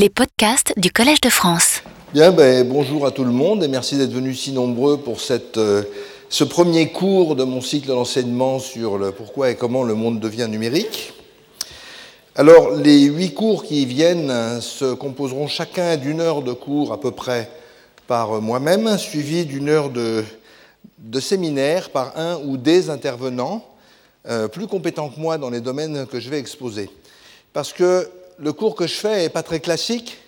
Les podcasts du Collège de France. Bien, ben, bonjour à tout le monde et merci d'être venus si nombreux pour cette, euh, ce premier cours de mon cycle d'enseignement sur le pourquoi et comment le monde devient numérique. Alors, les huit cours qui viennent euh, se composeront chacun d'une heure de cours à peu près par moi-même, suivi d'une heure de, de séminaire par un ou des intervenants euh, plus compétents que moi dans les domaines que je vais exposer. Parce que le cours que je fais n'est pas très classique.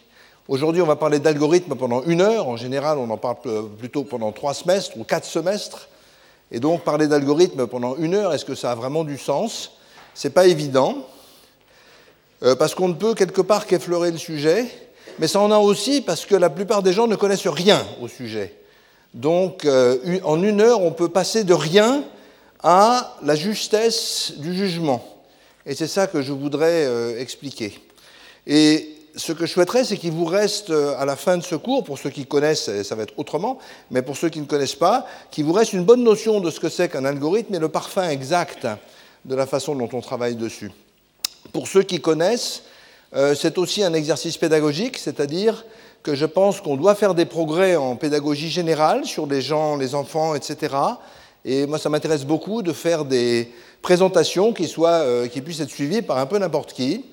Aujourd'hui, on va parler d'algorithmes pendant une heure. En général, on en parle plutôt pendant trois semestres ou quatre semestres. Et donc, parler d'algorithmes pendant une heure, est-ce que ça a vraiment du sens? Ce n'est pas évident, euh, parce qu'on ne peut quelque part qu'effleurer le sujet, mais ça en a aussi parce que la plupart des gens ne connaissent rien au sujet. Donc, euh, en une heure, on peut passer de rien à la justesse du jugement. Et c'est ça que je voudrais euh, expliquer. Et ce que je souhaiterais, c'est qu'il vous reste euh, à la fin de ce cours, pour ceux qui connaissent, ça va être autrement, mais pour ceux qui ne connaissent pas, qu'il vous reste une bonne notion de ce que c'est qu'un algorithme et le parfum exact de la façon dont on travaille dessus. Pour ceux qui connaissent, euh, c'est aussi un exercice pédagogique, c'est-à-dire que je pense qu'on doit faire des progrès en pédagogie générale sur les gens, les enfants, etc. Et moi, ça m'intéresse beaucoup de faire des présentations qui, soient, euh, qui puissent être suivies par un peu n'importe qui.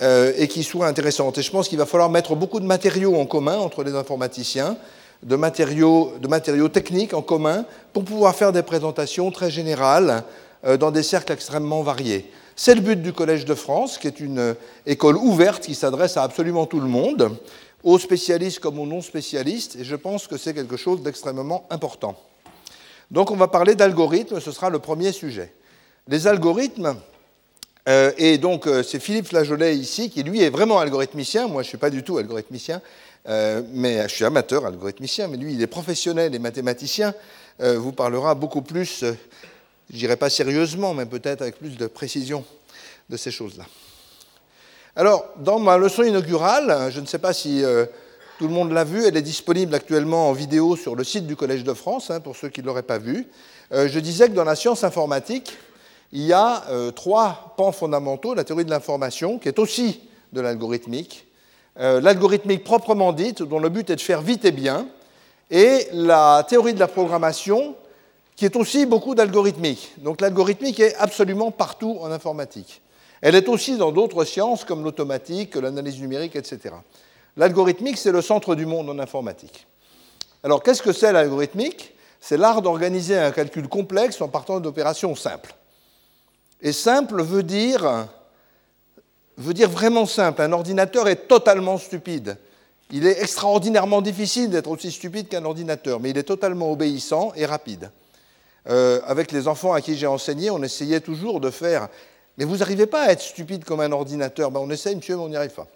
Euh, et qui soit intéressante. Et je pense qu'il va falloir mettre beaucoup de matériaux en commun entre les informaticiens, de matériaux, de matériaux techniques en commun, pour pouvoir faire des présentations très générales euh, dans des cercles extrêmement variés. C'est le but du Collège de France, qui est une euh, école ouverte qui s'adresse à absolument tout le monde, aux spécialistes comme aux non-spécialistes, et je pense que c'est quelque chose d'extrêmement important. Donc on va parler d'algorithmes, ce sera le premier sujet. Les algorithmes, euh, et donc, euh, c'est Philippe Flageolet ici, qui lui est vraiment algorithmicien. Moi, je ne suis pas du tout algorithmicien, euh, mais je suis amateur algorithmicien, mais lui, il est professionnel et mathématicien. vous parlera beaucoup plus, je dirais pas sérieusement, mais peut-être avec plus de précision de ces choses-là. Alors, dans ma leçon inaugurale, je ne sais pas si tout le monde l'a vue, elle est disponible actuellement en vidéo sur le site du Collège de France, hein, pour ceux qui ne l'auraient pas vue. je disais que dans la science informatique, il y a euh, trois pans fondamentaux. La théorie de l'information, qui est aussi de l'algorithmique, euh, l'algorithmique proprement dite, dont le but est de faire vite et bien, et la théorie de la programmation, qui est aussi beaucoup d'algorithmique. Donc l'algorithmique est absolument partout en informatique. Elle est aussi dans d'autres sciences comme l'automatique, l'analyse numérique, etc. L'algorithmique, c'est le centre du monde en informatique. Alors qu'est-ce que c'est l'algorithmique? C'est l'art d'organiser un calcul complexe en partant d'opérations simples. Et simple veut dire, veut dire vraiment simple. Un ordinateur est totalement stupide. Il est extraordinairement difficile d'être aussi stupide qu'un ordinateur, mais il est totalement obéissant et rapide. Euh, avec les enfants à qui j'ai enseigné, on essayait toujours de faire Mais vous n'arrivez pas à être stupide comme un ordinateur ben, On essaye, monsieur, mais on n'y arrive pas.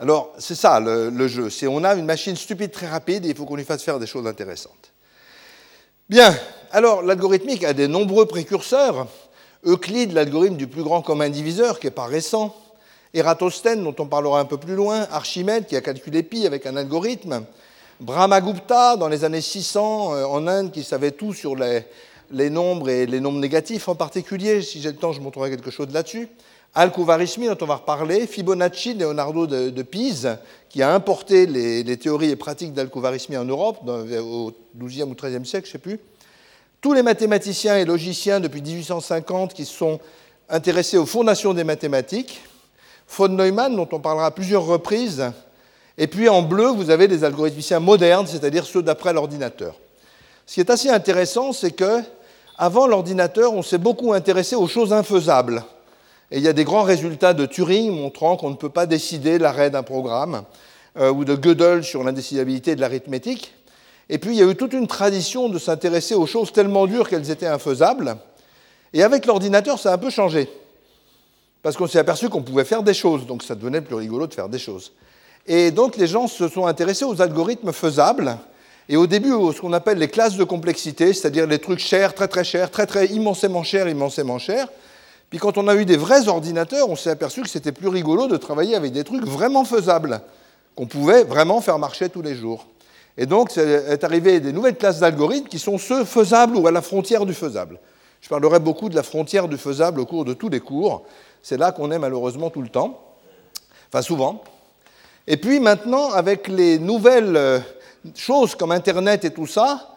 Alors, c'est ça le, jeu. C'est on a une machine stupide très rapide et il faut qu'on lui fasse faire des choses intéressantes. Bien, alors l'algorithmique a des nombreux précurseurs. Euclide, l'algorithme du plus grand commun diviseur, qui n'est pas récent, Eratosthène, dont on parlera un peu plus loin, Archimède, qui a calculé pi avec un algorithme, Brahmagupta, dans les années 600, euh, en Inde, qui savait tout sur les, nombres et les nombres négatifs en particulier. Si j'ai le temps, je montrerai quelque chose là-dessus. Al-Khuwarizmi, dont on va reparler, Fibonacci, Leonardo de, Pise, qui a importé les, théories et pratiques d'Al-Khuwarizmi en Europe au XIIe ou XIIIe siècle, je ne sais plus. Tous les mathématiciens et logiciens depuis 1850 qui sont intéressés aux fondations des mathématiques, von Neumann, dont on parlera à plusieurs reprises, et puis en bleu, vous avez les algorithmiciens modernes, c'est-à-dire ceux d'après l'ordinateur. Ce qui est assez intéressant, c'est que avant l'ordinateur, on s'est beaucoup intéressé aux choses infaisables. Il y a des grands résultats de Turing montrant qu'on ne peut pas décider l'arrêt d'un programme, euh, ou de Gödel sur l'indécidabilité de l'arithmétique. Et puis il y a eu toute une tradition de s'intéresser aux choses tellement dures qu'elles étaient infaisables. Et avec l'ordinateur, ça a un peu changé. Parce qu'on s'est aperçu qu'on pouvait faire des choses, donc ça devenait plus rigolo de faire des choses. Et donc les gens se sont intéressés aux algorithmes faisables, et au début, ce qu'on appelle les classes de complexité, c'est-à-dire les trucs chers, très très chers, très très immensément chers, immensément chers. Puis quand on a eu des vrais ordinateurs, on s'est aperçu que c'était plus rigolo de travailler avec des trucs vraiment faisables, qu'on pouvait vraiment faire marcher tous les jours. Et donc, est arrivé des nouvelles classes d'algorithmes qui sont ceux faisables ou à la frontière du faisable. Je parlerai beaucoup de la frontière du faisable au cours de tous les cours. C'est là qu'on est malheureusement tout le temps, enfin souvent. Et puis maintenant, avec les nouvelles euh, choses comme Internet et tout ça,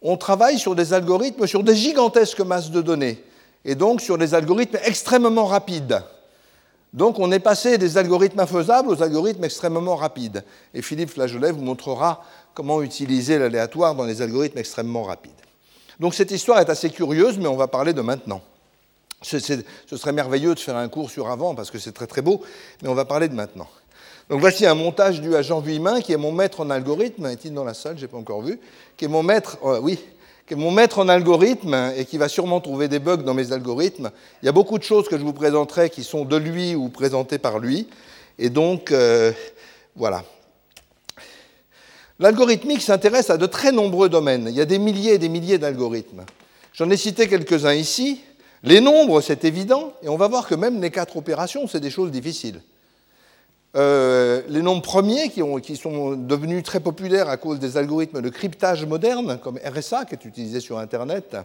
on travaille sur des algorithmes, sur des gigantesques masses de données, et donc sur des algorithmes extrêmement rapides. Donc on est passé des algorithmes infaisables aux algorithmes extrêmement rapides. Et Philippe Flageolet vous montrera comment utiliser l'aléatoire dans les algorithmes extrêmement rapides. Donc cette histoire est assez curieuse, mais on va parler de maintenant. Ce, serait merveilleux de faire un cours sur avant, parce que c'est très très beau, mais on va parler de maintenant. Donc voici un montage dû à Jean Vuillemin, qui est mon maître en algorithme. Est-il dans la salle? Je n'ai pas encore vu. Qui est mon maître, euh, oui, qui est mon maître en algorithme et qui va sûrement trouver des bugs dans mes algorithmes. Il y a beaucoup de choses que je vous présenterai qui sont de lui ou présentées par lui. Et donc, euh, voilà. L'algorithmique s'intéresse à de très nombreux domaines. Il y a des milliers et des milliers d'algorithmes. J'en ai cité quelques-uns ici. Les nombres, c'est évident, et on va voir que même les quatre opérations, c'est des choses difficiles. Euh, les nombres premiers qui, sont devenus très populaires à cause des algorithmes de cryptage modernes, comme RSA, qui est utilisé sur Internet,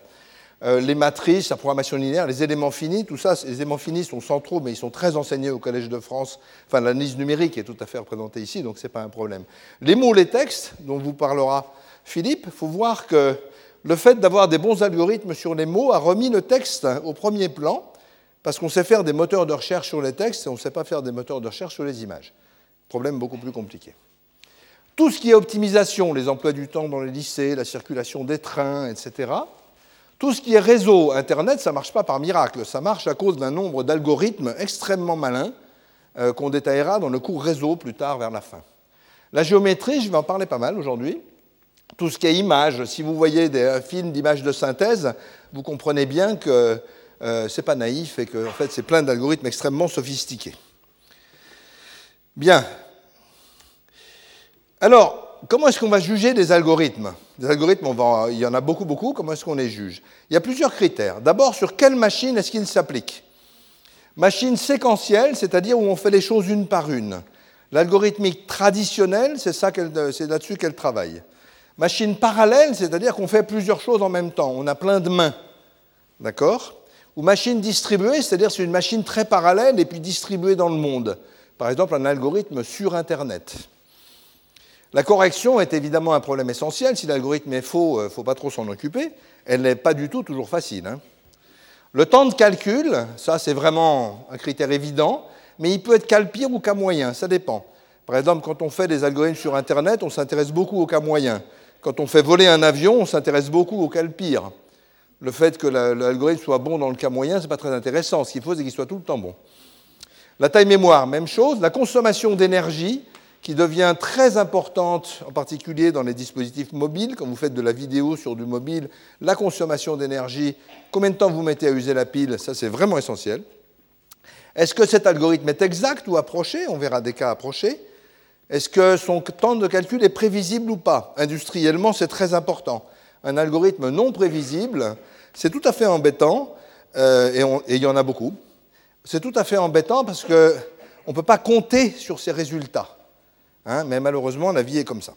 euh, les matrices, la programmation linéaire, les éléments finis, tout ça, les éléments finis sont centraux, mais ils sont très enseignés au Collège de France. Enfin, l'analyse numérique est tout à fait représentée ici, donc ce n'est pas un problème. Les mots, les textes, dont vous parlera Philippe, il faut voir que le fait d'avoir des bons algorithmes sur les mots a remis le texte au premier plan, parce qu'on sait faire des moteurs de recherche sur les textes et on ne sait pas faire des moteurs de recherche sur les images. Problème beaucoup plus compliqué. Tout ce qui est optimisation, les emplois du temps dans les lycées, la circulation des trains, etc. Tout ce qui est réseau, Internet, ça ne marche pas par miracle, ça marche à cause d'un nombre d'algorithmes extrêmement malins euh, qu'on détaillera dans le cours réseau plus tard vers la fin. La géométrie, je vais en parler pas mal aujourd'hui. Tout ce qui est image, si vous voyez des films d'images de synthèse, vous comprenez bien que euh, c'est pas naïf et que en fait, c'est plein d'algorithmes extrêmement sophistiqués. Bien. Alors, comment est-ce qu'on va juger des algorithmes? Des algorithmes, il y en a beaucoup, beaucoup. Comment est-ce qu'on les juge? Il y a plusieurs critères. D'abord, sur quelle machine est-ce qu'ils s'appliquent? Machine séquentielle, c'est-à-dire où on fait les choses une par une. L'algorithmique traditionnelle, c'est, ça c'est là-dessus qu'elle travaille. Machine parallèle, c'est-à-dire qu'on fait plusieurs choses en même temps. On a plein de mains. D'accord? Ou machine distribuée, c'est-à-dire c'est une machine très parallèle et puis distribuée dans le monde. Par exemple, un algorithme sur Internet. La correction est évidemment un problème essentiel. Si l'algorithme est faux, il euh, ne faut pas trop s'en occuper. Elle n'est pas du tout toujours facile. Hein. Le temps de calcul, ça c'est vraiment un critère évident, mais il peut être cas pire ou cas moyen, ça dépend. Par exemple, quand on fait des algorithmes sur Internet, on s'intéresse beaucoup au cas moyen. Quand on fait voler un avion, on s'intéresse beaucoup au cas pire le fait que l'algorithme soit bon dans le cas moyen, ce n'est pas très intéressant. Ce qu'il faut, c'est qu'il soit tout le temps bon. La taille mémoire, même chose. La consommation d'énergie, qui devient très importante, en particulier dans les dispositifs mobiles. Quand vous faites de la vidéo sur du mobile, la consommation d'énergie, combien de temps vous mettez à user la pile, ça c'est vraiment essentiel. Est-ce que cet algorithme est exact ou approché? On verra des cas approchés. Est-ce que son temps de calcul est prévisible ou pas? Industriellement, c'est très important un algorithme non prévisible, c'est tout à fait embêtant, euh, et, il y en a beaucoup. C'est tout à fait embêtant parce qu'on ne peut pas compter sur ces résultats. Hein, mais malheureusement, la vie est comme ça.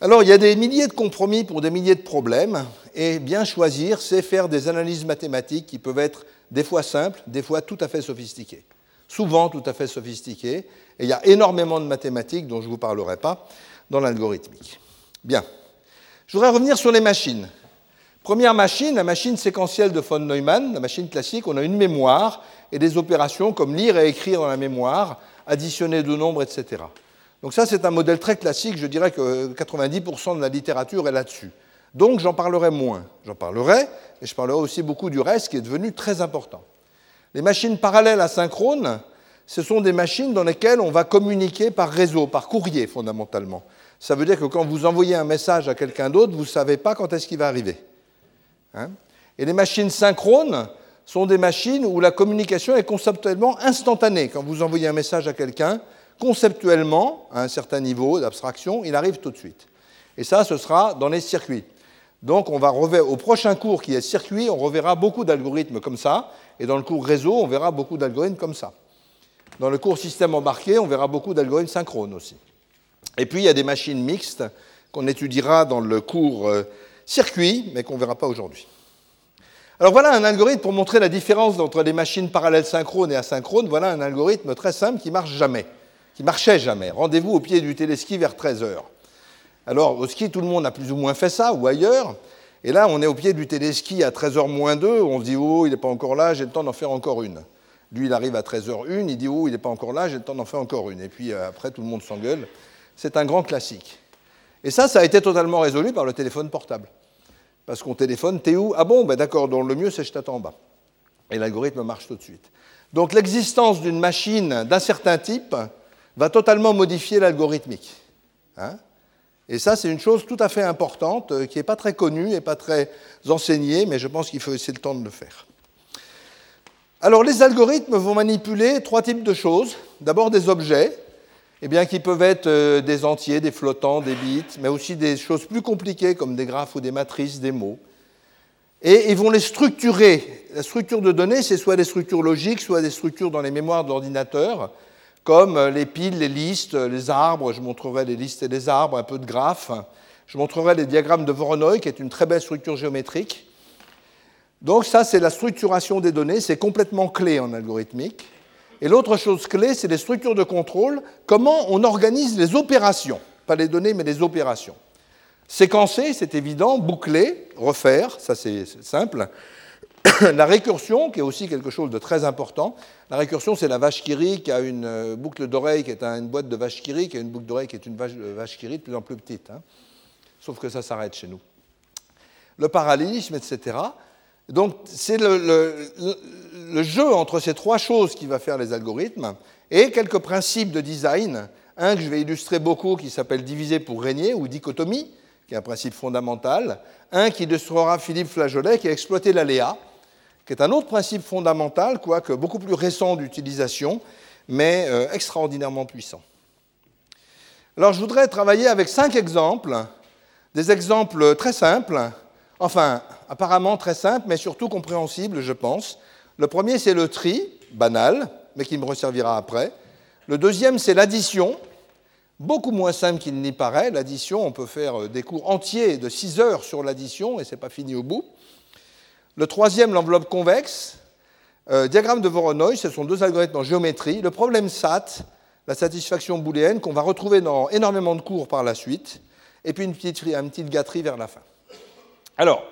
Alors, il y a des milliers de compromis pour des milliers de problèmes, et bien choisir, c'est faire des analyses mathématiques qui peuvent être des fois simples, des fois tout à fait sophistiquées. Souvent tout à fait sophistiquées, et il y a énormément de mathématiques dont je ne vous parlerai pas dans l'algorithmique. Bien. Je voudrais revenir sur les machines. Première machine, la machine séquentielle de von Neumann, la machine classique, on a une mémoire et des opérations comme lire et écrire dans la mémoire, additionner deux nombres, etc. Donc ça, c'est un modèle très classique, je dirais que 90% de la littérature est là-dessus. Donc j'en parlerai moins. J'en parlerai, et je parlerai aussi beaucoup du reste qui est devenu très important. Les machines parallèles asynchrones, ce sont des machines dans lesquelles on va communiquer par réseau, par courrier fondamentalement ça veut dire que quand vous envoyez un message à quelqu'un d'autre, vous ne savez pas quand est-ce qu'il va arriver. Hein? Et les machines synchrones sont des machines où la communication est conceptuellement instantanée. Quand vous envoyez un message à quelqu'un, conceptuellement, à un certain niveau d'abstraction, il arrive tout de suite. Et ça, ce sera dans les circuits. Donc, on va au prochain cours qui est circuit, on reverra beaucoup d'algorithmes comme ça, et dans le cours réseau, on verra beaucoup d'algorithmes comme ça. Dans le cours système embarqué, on verra beaucoup d'algorithmes synchrones aussi. Et puis il y a des machines mixtes qu'on étudiera dans le cours euh, circuit, mais qu'on ne verra pas aujourd'hui. Alors voilà un algorithme pour montrer la différence entre les machines parallèles synchrones et asynchrones. Voilà un algorithme très simple qui marche jamais. qui marchait jamais. Rendez-vous au pied du téléski vers 13 heures. Alors, au ski, tout le monde a plus ou moins fait ça, ou ailleurs. Et là, on est au pied du téléski à 13h moins 2, on se dit, oh, il n'est pas encore là, j'ai le temps d'en faire encore une. Lui, il arrive à 13h01, il dit, oh, il n'est pas encore là, j'ai le temps d'en faire encore une. Et puis euh, après, tout le monde s'engueule. C'est un grand classique. Et ça, ça a été totalement résolu par le téléphone portable. Parce qu'on téléphone, t'es où? Ah bon, ben d'accord, donc le mieux, c'est je t'attends en bas. Et l'algorithme marche tout de suite. Donc l'existence d'une machine d'un certain type va totalement modifier l'algorithmique. Hein et ça, c'est une chose tout à fait importante, euh, qui n'est pas très connue et pas très enseignée, mais je pense qu'il faut essayer le temps de le faire. Alors, les algorithmes vont manipuler trois types de choses. D'abord, des objets, eh bien, qui peuvent être euh, des entiers, des flottants, des bits, mais aussi des choses plus compliquées comme des graphes ou des matrices, des mots. Et ils vont les structurer. La structure de données, c'est soit des structures logiques, soit des structures dans les mémoires d'ordinateur comme les piles, les listes, les arbres, je montrerai les listes et les arbres, un peu de graphes. Je montrerai les diagrammes de Voronoi, qui est une très belle structure géométrique. Donc ça, c'est la structuration des données, c'est complètement clé en algorithmique. Et l'autre chose clé, c'est les structures de contrôle, comment on organise les opérations, pas les données, mais les opérations. Séquencer, c'est évident, boucler, refaire, ça c'est simple. la récursion, qui est aussi quelque chose de très important, la récursion, c'est la vache qui qui a une euh, boucle d'oreille qui est une boîte de vache qui qui a une boucle d'oreille qui est une vache, euh, vache qui de plus en plus petite. Hein. Sauf que ça s'arrête chez nous. Le parallélisme, etc. Donc, c'est le, jeu entre ces trois choses qui va faire les algorithmes et quelques principes de design. Un que je vais illustrer beaucoup qui s'appelle diviser pour régner ou dichotomie, qui est un principe fondamental. Un qui illustrera Philippe Flageolet qui a exploité l'aléa qui est un autre principe fondamental, quoique beaucoup plus récent d'utilisation, mais euh, extraordinairement puissant. Alors je voudrais travailler avec cinq exemples, des exemples très simples, enfin apparemment très simples, mais surtout compréhensibles, je pense. Le premier, c'est le tri, banal, mais qui me resservira après. Le deuxième, c'est l'addition, beaucoup moins simple qu'il n'y paraît. L'addition, on peut faire des cours entiers de 6 heures sur l'addition, et ce n'est pas fini au bout. Le troisième, l'enveloppe convexe. Euh, diagramme de Voronoi, ce sont deux algorithmes en géométrie. Le problème SAT, la satisfaction booléenne, qu'on va retrouver dans énormément de cours par la suite. Et puis une petite, une petite gâterie vers la fin. Alors,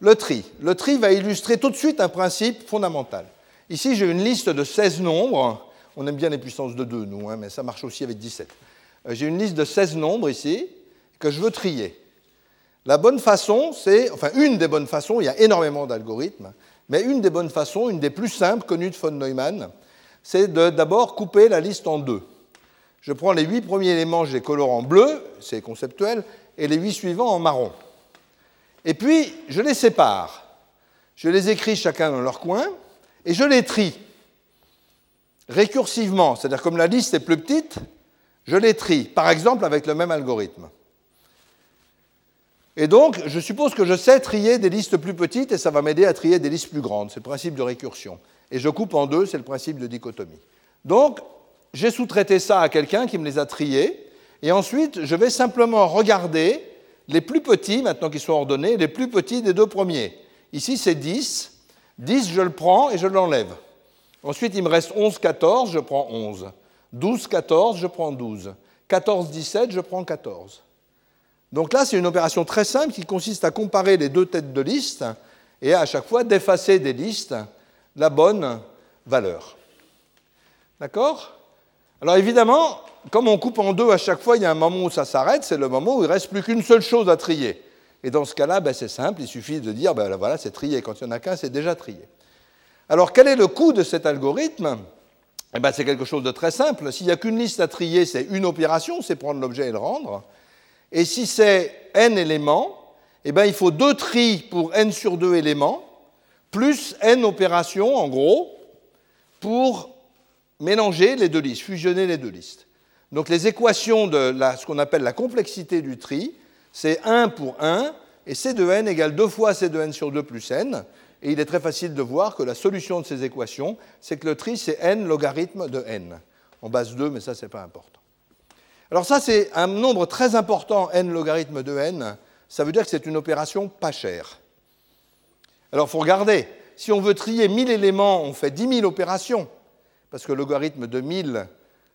le tri. Le tri va illustrer tout de suite un principe fondamental. Ici, j'ai une liste de 16 nombres. On aime bien les puissances de 2, nous, hein, mais ça marche aussi avec 17. Euh, j'ai une liste de 16 nombres ici que je veux trier. La bonne façon, c'est, enfin une des bonnes façons, il y a énormément d'algorithmes, mais une des bonnes façons, une des plus simples connues de von Neumann, c'est de d'abord couper la liste en deux. Je prends les huit premiers éléments, je les colore en bleu, c'est conceptuel, et les huit suivants en marron. Et puis, je les sépare. Je les écris chacun dans leur coin, et je les trie récursivement, c'est-à-dire comme la liste est plus petite, je les trie, par exemple avec le même algorithme. Et donc, je suppose que je sais trier des listes plus petites et ça va m'aider à trier des listes plus grandes. C'est le principe de récursion. Et je coupe en deux, c'est le principe de dichotomie. Donc, j'ai sous-traité ça à quelqu'un qui me les a triés. Et ensuite, je vais simplement regarder les plus petits, maintenant qu'ils sont ordonnés, les plus petits des deux premiers. Ici, c'est 10. 10, je le prends et je l'enlève. Ensuite, il me reste 11, 14, je prends 11. 12, 14, je prends 12. 14, 17, je prends 14. Donc là, c'est une opération très simple qui consiste à comparer les deux têtes de liste et à chaque fois d'effacer des listes la bonne valeur. D'accord? Alors évidemment, comme on coupe en deux à chaque fois, il y a un moment où ça s'arrête, c'est le moment où il ne reste plus qu'une seule chose à trier. Et dans ce cas-là, ben, c'est simple, il suffit de dire, ben, voilà, c'est trié. Quand il n'y en a qu'un, c'est déjà trié. Alors quel est le coût de cet algorithme? Eh ben, C'est quelque chose de très simple. S'il n'y a qu'une liste à trier, c'est une opération, c'est prendre l'objet et le rendre. Et si c'est n éléments, eh bien, il faut deux tris pour n sur 2 éléments, plus n opérations, en gros, pour mélanger les deux listes, fusionner les deux listes. Donc les équations de ce qu'on appelle la complexité du tri, c'est 1 pour 1, et C de n égale 2 fois C de n sur 2 plus n. Et il est très facile de voir que la solution de ces équations, c'est que le tri, c'est n logarithme de n. En base 2, mais ça, ce n'est pas important. Alors ça, c'est un nombre très important, n logarithme de n. Ça veut dire que c'est une opération pas chère. Alors il faut regarder. Si on veut trier 1000 éléments, on fait 10 000 opérations, parce que logarithme de 1000,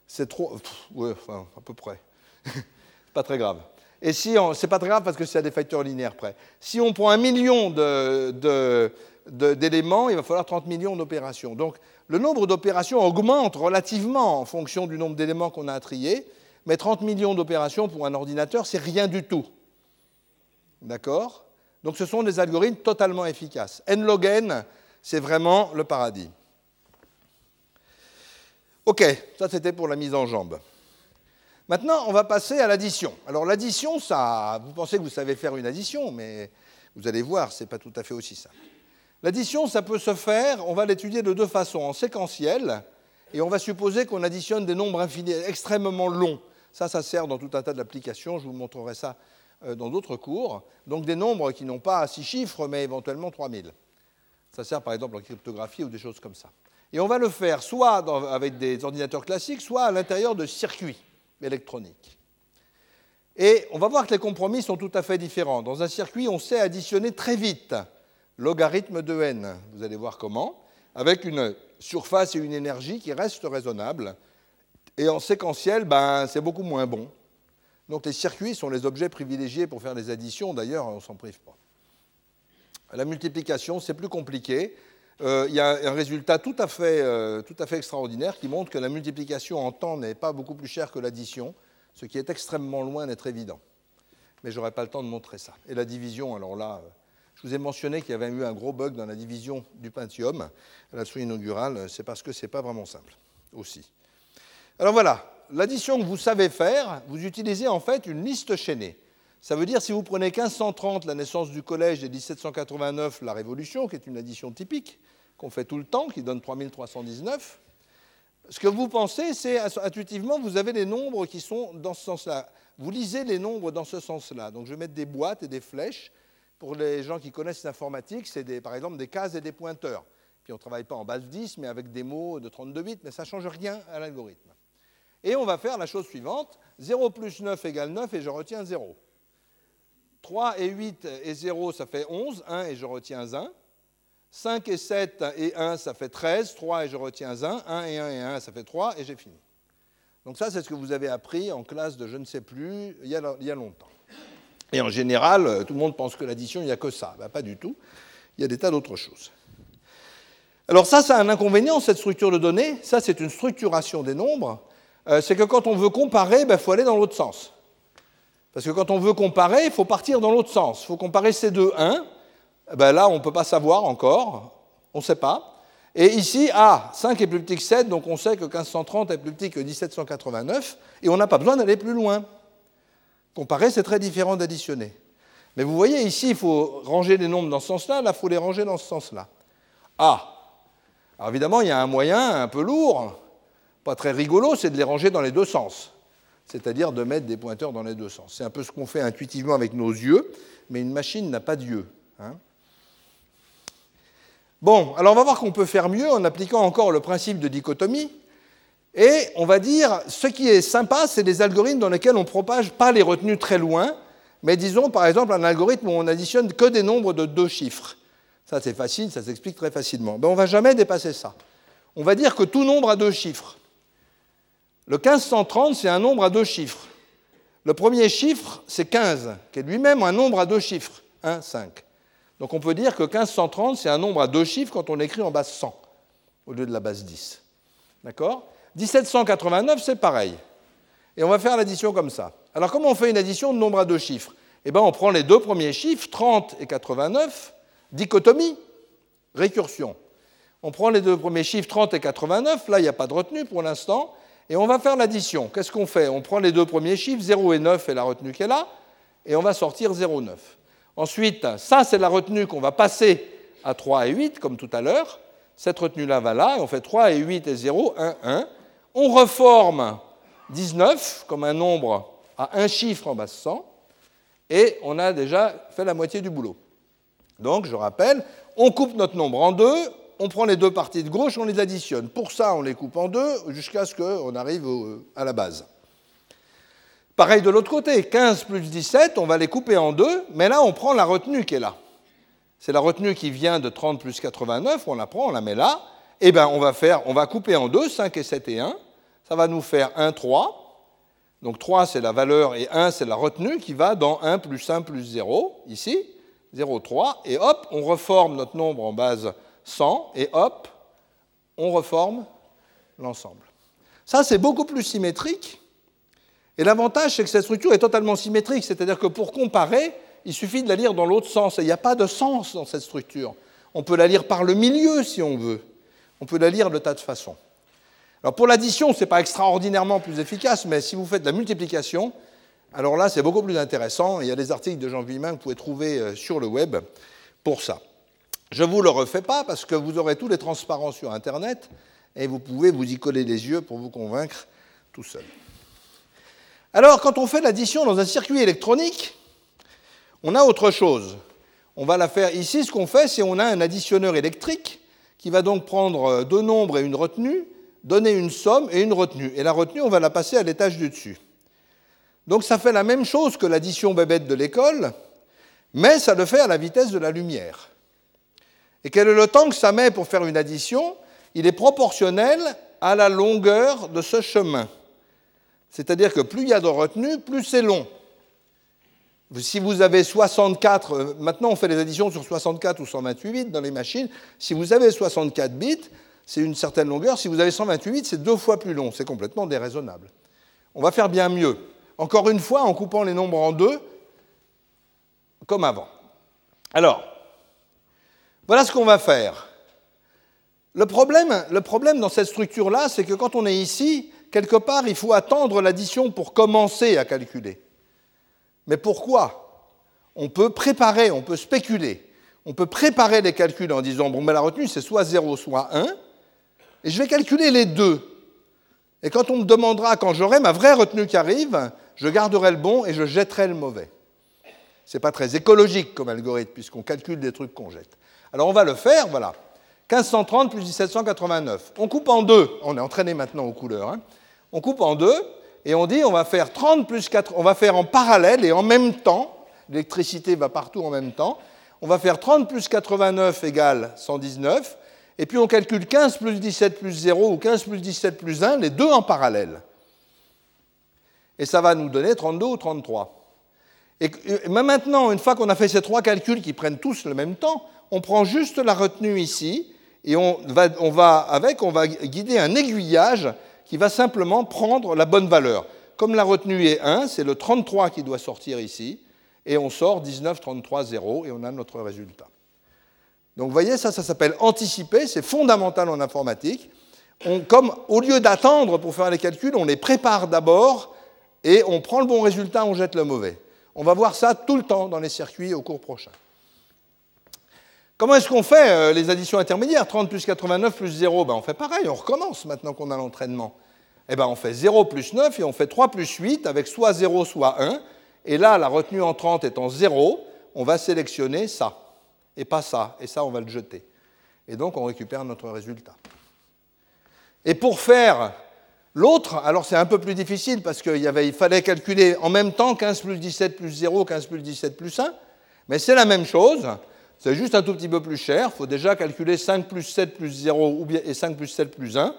c'est trop. À peu près. pas très grave. Et si c'est pas très grave parce que c'est à des facteurs linéaires près. Si on prend un million d'éléments, il va falloir 30 millions d'opérations. Donc le nombre d'opérations augmente relativement en fonction du nombre d'éléments qu'on a à trier, mais 30 millions d'opérations pour un ordinateur, c'est rien du tout. D'accord? Donc ce sont des algorithmes totalement efficaces. N log n, c'est vraiment le paradis. OK, ça c'était pour la mise en jambe. Maintenant, on va passer à l'addition. Alors l'addition, ça, vous pensez que vous savez faire une addition, mais vous allez voir, ce n'est pas tout à fait aussi simple. L'addition, ça peut se faire, on va l'étudier de deux façons, en séquentiel, et on va supposer qu'on additionne des nombres infinis extrêmement longs. Ça, ça sert dans tout un tas d'applications, je vous montrerai ça euh, dans d'autres cours. Donc des nombres qui n'ont pas six chiffres, mais éventuellement 3000. Ça sert par exemple en cryptographie ou des choses comme ça. Et on va le faire soit avec des ordinateurs classiques, soit à l'intérieur de circuits électroniques. Et on va voir que les compromis sont tout à fait différents. Dans un circuit, on sait additionner très vite logarithme de n, vous allez voir comment, avec une surface et une énergie qui restent raisonnables. Et en séquentiel, ben, c'est beaucoup moins bon. Donc les circuits sont les objets privilégiés pour faire des additions, d'ailleurs, on ne s'en prive pas. La multiplication, c'est plus compliqué. Euh, il y a un résultat tout à, fait, euh, tout à fait extraordinaire qui montre que la multiplication en temps n'est pas beaucoup plus chère que l'addition, ce qui est extrêmement loin d'être évident. Mais je n'aurai pas le temps de montrer ça. Et la division, alors là, euh, je vous ai mentionné qu'il y avait eu un gros bug dans la division du Pentium la souris inaugurale, c'est parce que ce n'est pas vraiment simple aussi. Alors voilà, l'addition que vous savez faire, vous utilisez en fait une liste chaînée. Ça veut dire si vous prenez 1530, la naissance du collège, et 1789, la Révolution, qui est une addition typique qu'on fait tout le temps, qui donne 3319, ce que vous pensez, c'est intuitivement, vous avez les nombres qui sont dans ce sens-là. Vous lisez les nombres dans ce sens-là. Donc je vais mettre des boîtes et des flèches. Pour les gens qui connaissent l'informatique, c'est par exemple des cases et des pointeurs. Puis on ne travaille pas en base 10, mais avec des mots de 32 bits, mais ça ne change rien à l'algorithme. Et on va faire la chose suivante 0 plus 9 égale 9 et je retiens 0. 3 et 8 et 0, ça fait 11, 1 et je retiens 1. 5 et 7 et 1, ça fait 13, 3 et je retiens 1. 1 et 1 et 1, ça fait 3 et j'ai fini. Donc ça, c'est ce que vous avez appris en classe de je ne sais plus il y a, longtemps. Et en général, tout le monde pense que l'addition, il n'y a que ça. Ben, pas du tout. Il y a des tas d'autres choses. Alors ça, ça a un inconvénient, cette structure de données. Ça, c'est une structuration des nombres. Euh, c'est que quand on veut comparer, il ben, faut aller dans l'autre sens. Parce que quand on veut comparer, il faut partir dans l'autre sens. Il faut comparer ces deux 1. Ben là, on ne peut pas savoir encore. On ne sait pas. Et ici, ah, 5 est plus petit que 7, donc on sait que 1530 est plus petit que 1789, et on n'a pas besoin d'aller plus loin. Comparer, c'est très différent d'additionner. Mais vous voyez, ici, il faut ranger les nombres dans ce sens-là, là, il faut les ranger dans ce sens-là. Ah Alors évidemment, il y a un moyen un peu lourd, pas très rigolo, c'est de les ranger dans les deux sens c'est-à-dire de mettre des pointeurs dans les deux sens. C'est un peu ce qu'on fait intuitivement avec nos yeux, mais une machine n'a pas d'yeux. Hein. bon, alors on va voir qu'on peut faire mieux en appliquant encore le principe de dichotomie. Et on va dire, ce qui est sympa, c'est des algorithmes dans lesquels on ne propage pas les retenues très loin, mais disons par exemple un algorithme où on additionne que des nombres de deux chiffres. Ça c'est facile, ça s'explique très facilement. Ben, on ne va jamais dépasser ça. On va dire que tout nombre a deux chiffres. Le 1530, c'est un nombre à deux chiffres. Le premier chiffre, c'est 15, qui est lui-même un nombre à deux chiffres, 1, 5. Donc on peut dire que 1530, c'est un nombre à deux chiffres quand on l'écrit en base 100, au lieu de la base 10. D'accord? 1789, c'est pareil. Et on va faire l'addition comme ça. Alors comment on fait une addition de nombres à deux chiffres? Eh bien on prend les deux premiers chiffres, 30 et 89, dichotomie, récursion. On prend les deux premiers chiffres, 30 et 89, là il n'y a pas de retenue pour l'instant, et on va faire l'addition. Qu'est-ce qu'on fait? On prend les deux premiers chiffres, 0 et 9 est la retenue qu'elle a, et on va sortir 0,9. Ensuite, ça c'est la retenue qu'on va passer à 3 et 8, comme tout à l'heure. Cette retenue-là va là, et on fait 3 et 8 et 0, 1, 1. On reforme 19 comme un nombre à un chiffre en base 100, et on a déjà fait la moitié du boulot. Donc, je rappelle, on coupe notre nombre en deux, on prend les deux parties de gauche, on les additionne. Pour ça, on les coupe en deux jusqu'à ce qu'on arrive à la base. Pareil de l'autre côté, 15 plus 17, on va les couper en deux, mais là, on prend la retenue qui est là. C'est la retenue qui vient de 30 plus 89, on la prend, on la met là. Et eh bien, on va faire, on va couper en deux, 5 et 7 et 1. ça va nous faire 1, 3. Donc 3, c'est la valeur et 1, c'est la retenue qui va dans 1 plus 1 plus 0, ici, 0, 3. Et hop, on reforme notre nombre en base 100, et hop, on reforme l'ensemble. Ça, c'est beaucoup plus symétrique. Et l'avantage, c'est que cette structure est totalement symétrique, c'est-à-dire que pour comparer, il suffit de la lire dans l'autre sens. Et il n'y a pas de sens dans cette structure. On peut la lire par le milieu si on veut. On peut la lire de tas de façons. Alors pour l'addition, ce n'est pas extraordinairement plus efficace, mais si vous faites la multiplication, alors là, c'est beaucoup plus intéressant. Il y a des articles de Jean Villemin que vous pouvez trouver euh, sur le web pour ça. Je ne vous le refais pas parce que vous aurez tous les transparents sur Internet et vous pouvez vous y coller les yeux pour vous convaincre tout seul. Alors, quand on fait l'addition dans un circuit électronique, on a autre chose. On va la faire ici. Ce qu'on fait, c'est qu'on a un additionneur électrique qui va donc prendre deux nombres et une retenue, donner une somme et une retenue. Et la retenue, on va la passer à l'étage du dessus. Donc ça fait la même chose que l'addition bébête de l'école, mais ça le fait à la vitesse de la lumière. Et quel est le temps que ça met pour faire une addition? Il est proportionnel à la longueur de ce chemin. C'est-à-dire que plus il y a de retenue, plus c'est long. Si vous avez 64, euh, maintenant on fait les additions sur 64 ou 128 bits dans les machines, si vous avez 64 bits, c'est une certaine longueur, si vous avez 128 bits, c'est deux fois plus long, c'est complètement déraisonnable. On va faire bien mieux. Encore une fois, en coupant les nombres en deux, comme avant. Alors, voilà ce qu'on va faire. Le problème, dans cette structure-là, c'est que quand on est ici, quelque part, il faut attendre l'addition pour commencer à calculer. Mais pourquoi? On peut préparer, on peut spéculer. On peut préparer les calculs en disant, bon, mais la retenue, c'est soit 0, soit 1, et je vais calculer les deux. Et quand on me demandera, quand j'aurai ma vraie retenue qui arrive, je garderai le bon et je jetterai le mauvais. Ce n'est pas très écologique comme algorithme, puisqu'on calcule des trucs qu'on jette. Alors on va le faire, voilà. 1530 plus 1789. On coupe en deux. On est entraîné maintenant aux couleurs. Hein. On coupe en deux et on dit on va faire 30 plus 4, on va faire en parallèle et en même temps. L'électricité va partout en même temps. On va faire 30 plus 89 égale 119. Et puis on calcule 15 plus 17 plus 0 ou 15 plus 17 plus 1, les deux en parallèle. Et ça va nous donner 32 ou 33. Et maintenant, une fois qu'on a fait ces trois calculs qui prennent tous le même temps, on prend juste la retenue ici et on va, on va, avec, on va guider un aiguillage qui va simplement prendre la bonne valeur. Comme la retenue est 1, c'est le 33 qui doit sortir ici, et on sort 19, 33, 0, et on a notre résultat. Donc vous voyez, ça, ça s'appelle anticiper, c'est fondamental en informatique. comme au lieu d'attendre pour faire les calculs, on les prépare d'abord, et on prend le bon résultat, on jette le mauvais. On va voir ça tout le temps dans les circuits au cours prochain. Comment est-ce qu'on fait euh, les additions intermédiaires? 30 plus 89 plus 0 ben, On fait pareil, on recommence maintenant qu'on a l'entraînement. Eh ben, on fait 0 plus 9 et on fait 3 plus 8 avec soit 0, soit 1. Et là, la retenue en 30 étant 0, on va sélectionner ça, et pas ça, et ça, on va le jeter. Et donc, on récupère notre résultat. Et pour faire l'autre, alors c'est un peu plus difficile parce qu'il il fallait calculer en même temps 15 plus 17 plus 0, 15 plus 17 plus 1, mais c'est la même chose. C'est juste un tout petit peu plus cher. Il faut déjà calculer 5 plus 7 plus 0 ou et 5 plus 7 plus 1.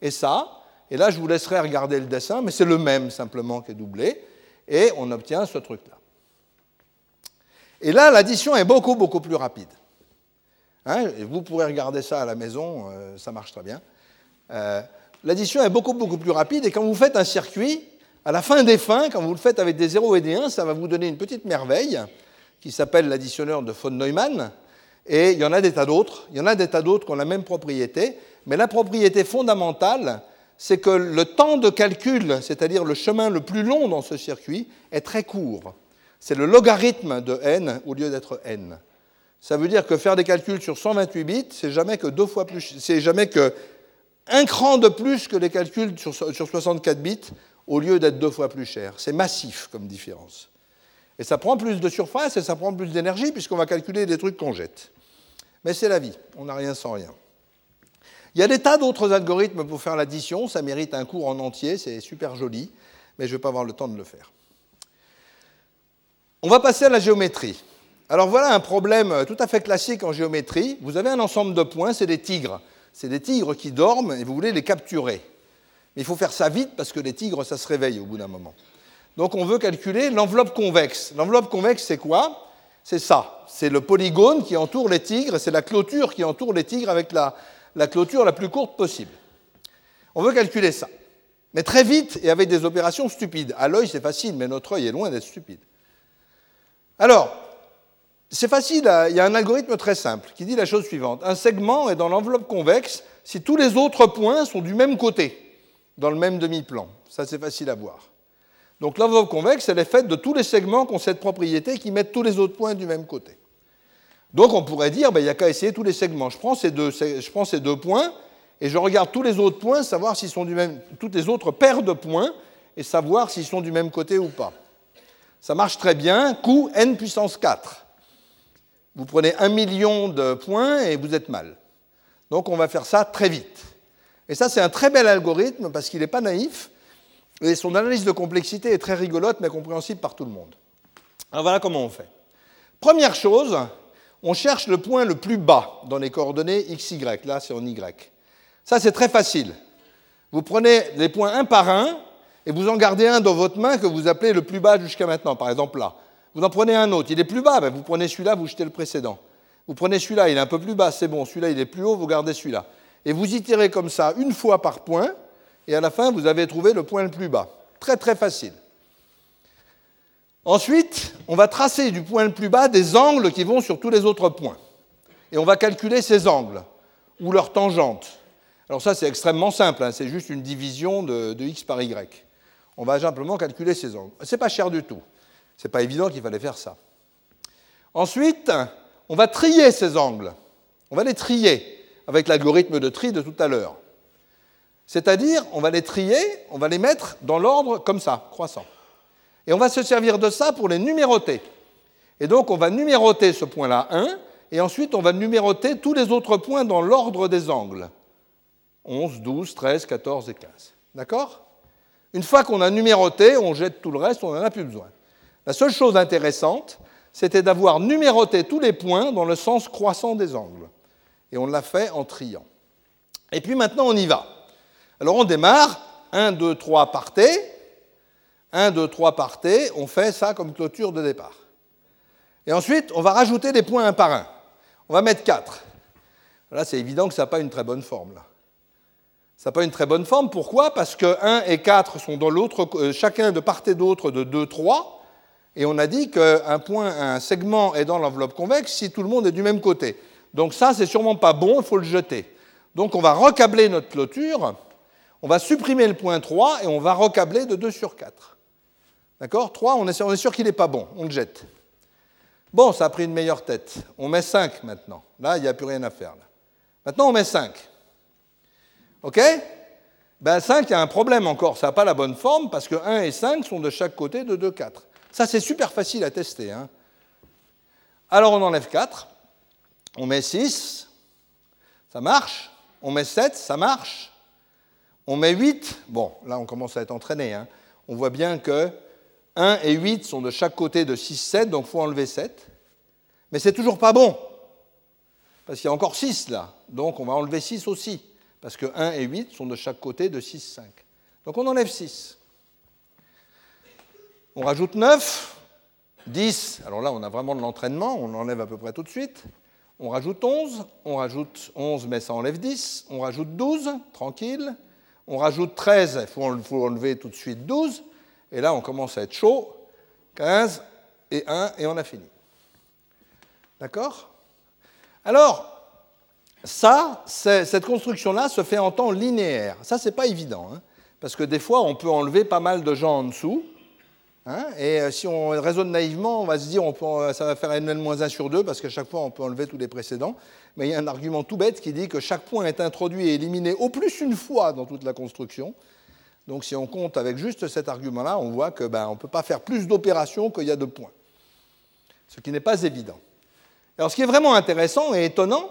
Et ça, et là je vous laisserai regarder le dessin, mais c'est le même simplement qui est doublé. Et on obtient ce truc-là. Et là, l'addition est beaucoup, beaucoup plus rapide. Hein, vous pourrez regarder ça à la maison, euh, ça marche très bien. Euh, l'addition est beaucoup, beaucoup plus rapide. Et quand vous faites un circuit, à la fin des fins, quand vous le faites avec des 0 et des 1, ça va vous donner une petite merveille qui s'appelle l'additionneur de von Neumann, et il y en a des tas d'autres. Il y en a des tas d'autres qui ont la même propriété, mais la propriété fondamentale, c'est que le temps de calcul, c'est-à-dire le chemin le plus long dans ce circuit, est très court. C'est le logarithme de n au lieu d'être n. Ça veut dire que faire des calculs sur 128 bits, c'est jamais que deux fois plus, c'est jamais que un cran de plus que les calculs sur, sur 64 bits au lieu d'être deux fois plus cher. C'est massif comme différence. Et ça prend plus de surface et ça prend plus d'énergie puisqu'on va calculer des trucs qu'on jette. Mais c'est la vie, on n'a rien sans rien. Il y a des tas d'autres algorithmes pour faire l'addition, ça mérite un cours en entier, c'est super joli, mais je ne vais pas avoir le temps de le faire. On va passer à la géométrie. Alors voilà un problème tout à fait classique en géométrie. Vous avez un ensemble de points, c'est des tigres. C'est des tigres qui dorment et vous voulez les capturer. Mais il faut faire ça vite parce que les tigres, ça se réveille au bout d'un moment. Donc on veut calculer l'enveloppe convexe. L'enveloppe convexe, c'est quoi? C'est ça. C'est le polygone qui entoure les tigres, c'est la clôture qui entoure les tigres avec la, clôture la plus courte possible. On veut calculer ça. Mais très vite et avec des opérations stupides. À l'œil, c'est facile, mais notre œil est loin d'être stupide. Alors, c'est facile, il y a un algorithme très simple qui dit la chose suivante. Un segment est dans l'enveloppe convexe si tous les autres points sont du même côté, dans le même demi-plan. Ça, c'est facile à voir. Donc l'enveloppe convexe, elle est faite de tous les segments qui ont cette propriété qui mettent tous les autres points du même côté. Donc on pourrait dire, ben, il n'y a qu'à essayer tous les segments. Je prends, ces deux, je prends ces deux points et je regarde tous les autres points, savoir s'ils sont du même, toutes les autres paires de points et savoir s'ils sont du même côté ou pas. Ça marche très bien, coût n puissance 4. Vous prenez un million de points et vous êtes mal. Donc on va faire ça très vite. Et ça, c'est un très bel algorithme parce qu'il n'est pas naïf son analyse de complexité est très rigolote mais compréhensible par tout le monde. Alors voilà comment on fait. Première chose, on cherche le point le plus bas dans les coordonnées x, y. Là, c'est en y. Ça, c'est très facile. Vous prenez les points un par un et vous en gardez un dans votre main que vous appelez le plus bas jusqu'à maintenant, par exemple là. Vous en prenez un autre, il est plus bas, vous prenez celui-là, vous jetez le précédent. Vous prenez celui-là, il est un peu plus bas, c'est bon, celui-là il est plus haut, vous gardez celui-là. Et vous y tirez comme ça une fois par point, et à la fin vous avez trouvé le point le plus bas. Très très facile. Ensuite, on va tracer du point le plus bas des angles qui vont sur tous les autres points. Et on va calculer ces angles, ou leurs tangentes. Alors ça, c'est extrêmement simple, hein, c'est juste une division de, x par y. On va simplement calculer ces angles. Ce n'est pas cher du tout. Ce n'est pas évident qu'il fallait faire ça. Ensuite, on va trier ces angles. On va les trier avec l'algorithme de tri de tout à l'heure. C'est-à-dire, on va les trier, on va les mettre dans l'ordre comme ça, croissant. Et on va se servir de ça pour les numéroter. Et donc, on va numéroter ce point-là 1, et ensuite, on va numéroter tous les autres points dans l'ordre des angles. 11, 12, 13, 14 et 15. D'accord? Une fois qu'on a numéroté, on jette tout le reste, on n'en a plus besoin. La seule chose intéressante, c'était d'avoir numéroté tous les points dans le sens croissant des angles. Et on l'a fait en triant. Et puis maintenant, on y va. Alors on démarre, 1, 2, 3, partez, 1, 2, 3 par T, on fait ça comme clôture de départ. Et ensuite, on va rajouter des points un par un. On va mettre 4. Là, c'est évident que ça n'a pas une très bonne forme. Ça n'a pas une très bonne forme. Pourquoi? Parce que 1 et 4 sont dans l'autre, euh, chacun de part et d'autre de 2, 3. Et on a dit qu'un point, un segment est dans l'enveloppe convexe si tout le monde est du même côté. Donc ça, c'est sûrement pas bon, il faut le jeter. Donc on va recabler notre clôture, on va supprimer le point 3 et on va recabler de 2 sur 4. D'accord? 3, on est sûr, qu'il n'est pas bon, on le jette. Bon, ça a pris une meilleure tête. On met 5 maintenant. Là, il n'y a plus rien à faire. Maintenant, on met 5. OK? Ben, 5, il y a un problème encore. Ça n'a pas la bonne forme parce que 1 et 5 sont de chaque côté de 2, 4. Ça, c'est super facile à tester. Hein. Alors, on enlève 4. On met 6. Ça marche. On met 7. Ça marche. On met 8. Bon, là, on commence à être entraîné. Hein. On voit bien que 1 et 8 sont de chaque côté de 6, 7, donc il faut enlever 7. Mais c'est toujours pas bon, parce qu'il y a encore 6 là, donc on va enlever 6 aussi, parce que 1 et 8 sont de chaque côté de 6, 5. Donc on enlève 6. On rajoute 9, 10, alors là on a vraiment de l'entraînement, on enlève à peu près tout de suite. On rajoute 11, on rajoute 11, mais ça enlève 10. On rajoute 12, tranquille. On rajoute 13, il faut enlever tout de suite 12. Et là, on commence à être chaud. 15 et 1, et on a fini. D'accord? Alors, ça, cette construction-là se fait en temps linéaire. Ça, c'est pas évident, hein, parce que des fois, on peut enlever pas mal de gens en dessous. Hein, et euh, si on raisonne naïvement, on va se dire on peut, ça va faire n-1 sur 2, parce qu'à chaque fois, on peut enlever tous les précédents. Mais il y a un argument tout bête qui dit que chaque point est introduit et éliminé au plus une fois dans toute la construction. Donc si on compte avec juste cet argument-là, on voit qu'on ben, ne peut pas faire plus d'opérations qu'il y a de points. Ce qui n'est pas évident. Alors ce qui est vraiment intéressant et étonnant,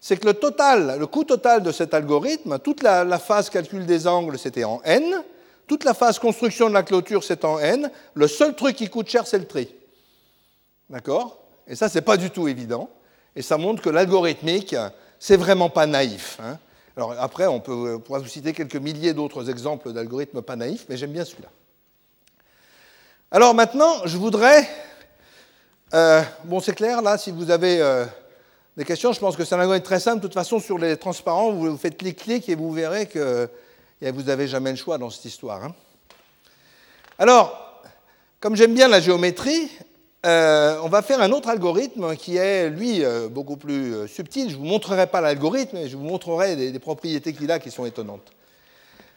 c'est que le total, le coût total de cet algorithme, toute la, phase calcul des angles, c'était en n, toute la phase construction de la clôture, c'est en n, le seul truc qui coûte cher, c'est le tri. D'accord? Et ça, n'est pas du tout évident. Et ça montre que l'algorithmique, c'est vraiment pas naïf. Hein. Alors après, on, peut, pourra vous citer quelques milliers d'autres exemples d'algorithmes pas naïfs, mais j'aime bien celui-là. Alors maintenant, je voudrais... Euh, bon, c'est clair, là, si vous avez euh, des questions, je pense que c'est un algorithme très simple. De toute façon, sur les transparents, vous, faites clic-clic et vous verrez que vous n'avez jamais le choix dans cette histoire. Hein. Alors, comme j'aime bien la géométrie, euh, on va faire un autre algorithme qui est, lui, euh, beaucoup plus euh, subtil. Je ne vous montrerai pas l'algorithme, mais je vous montrerai des, propriétés qu'il a qui sont étonnantes.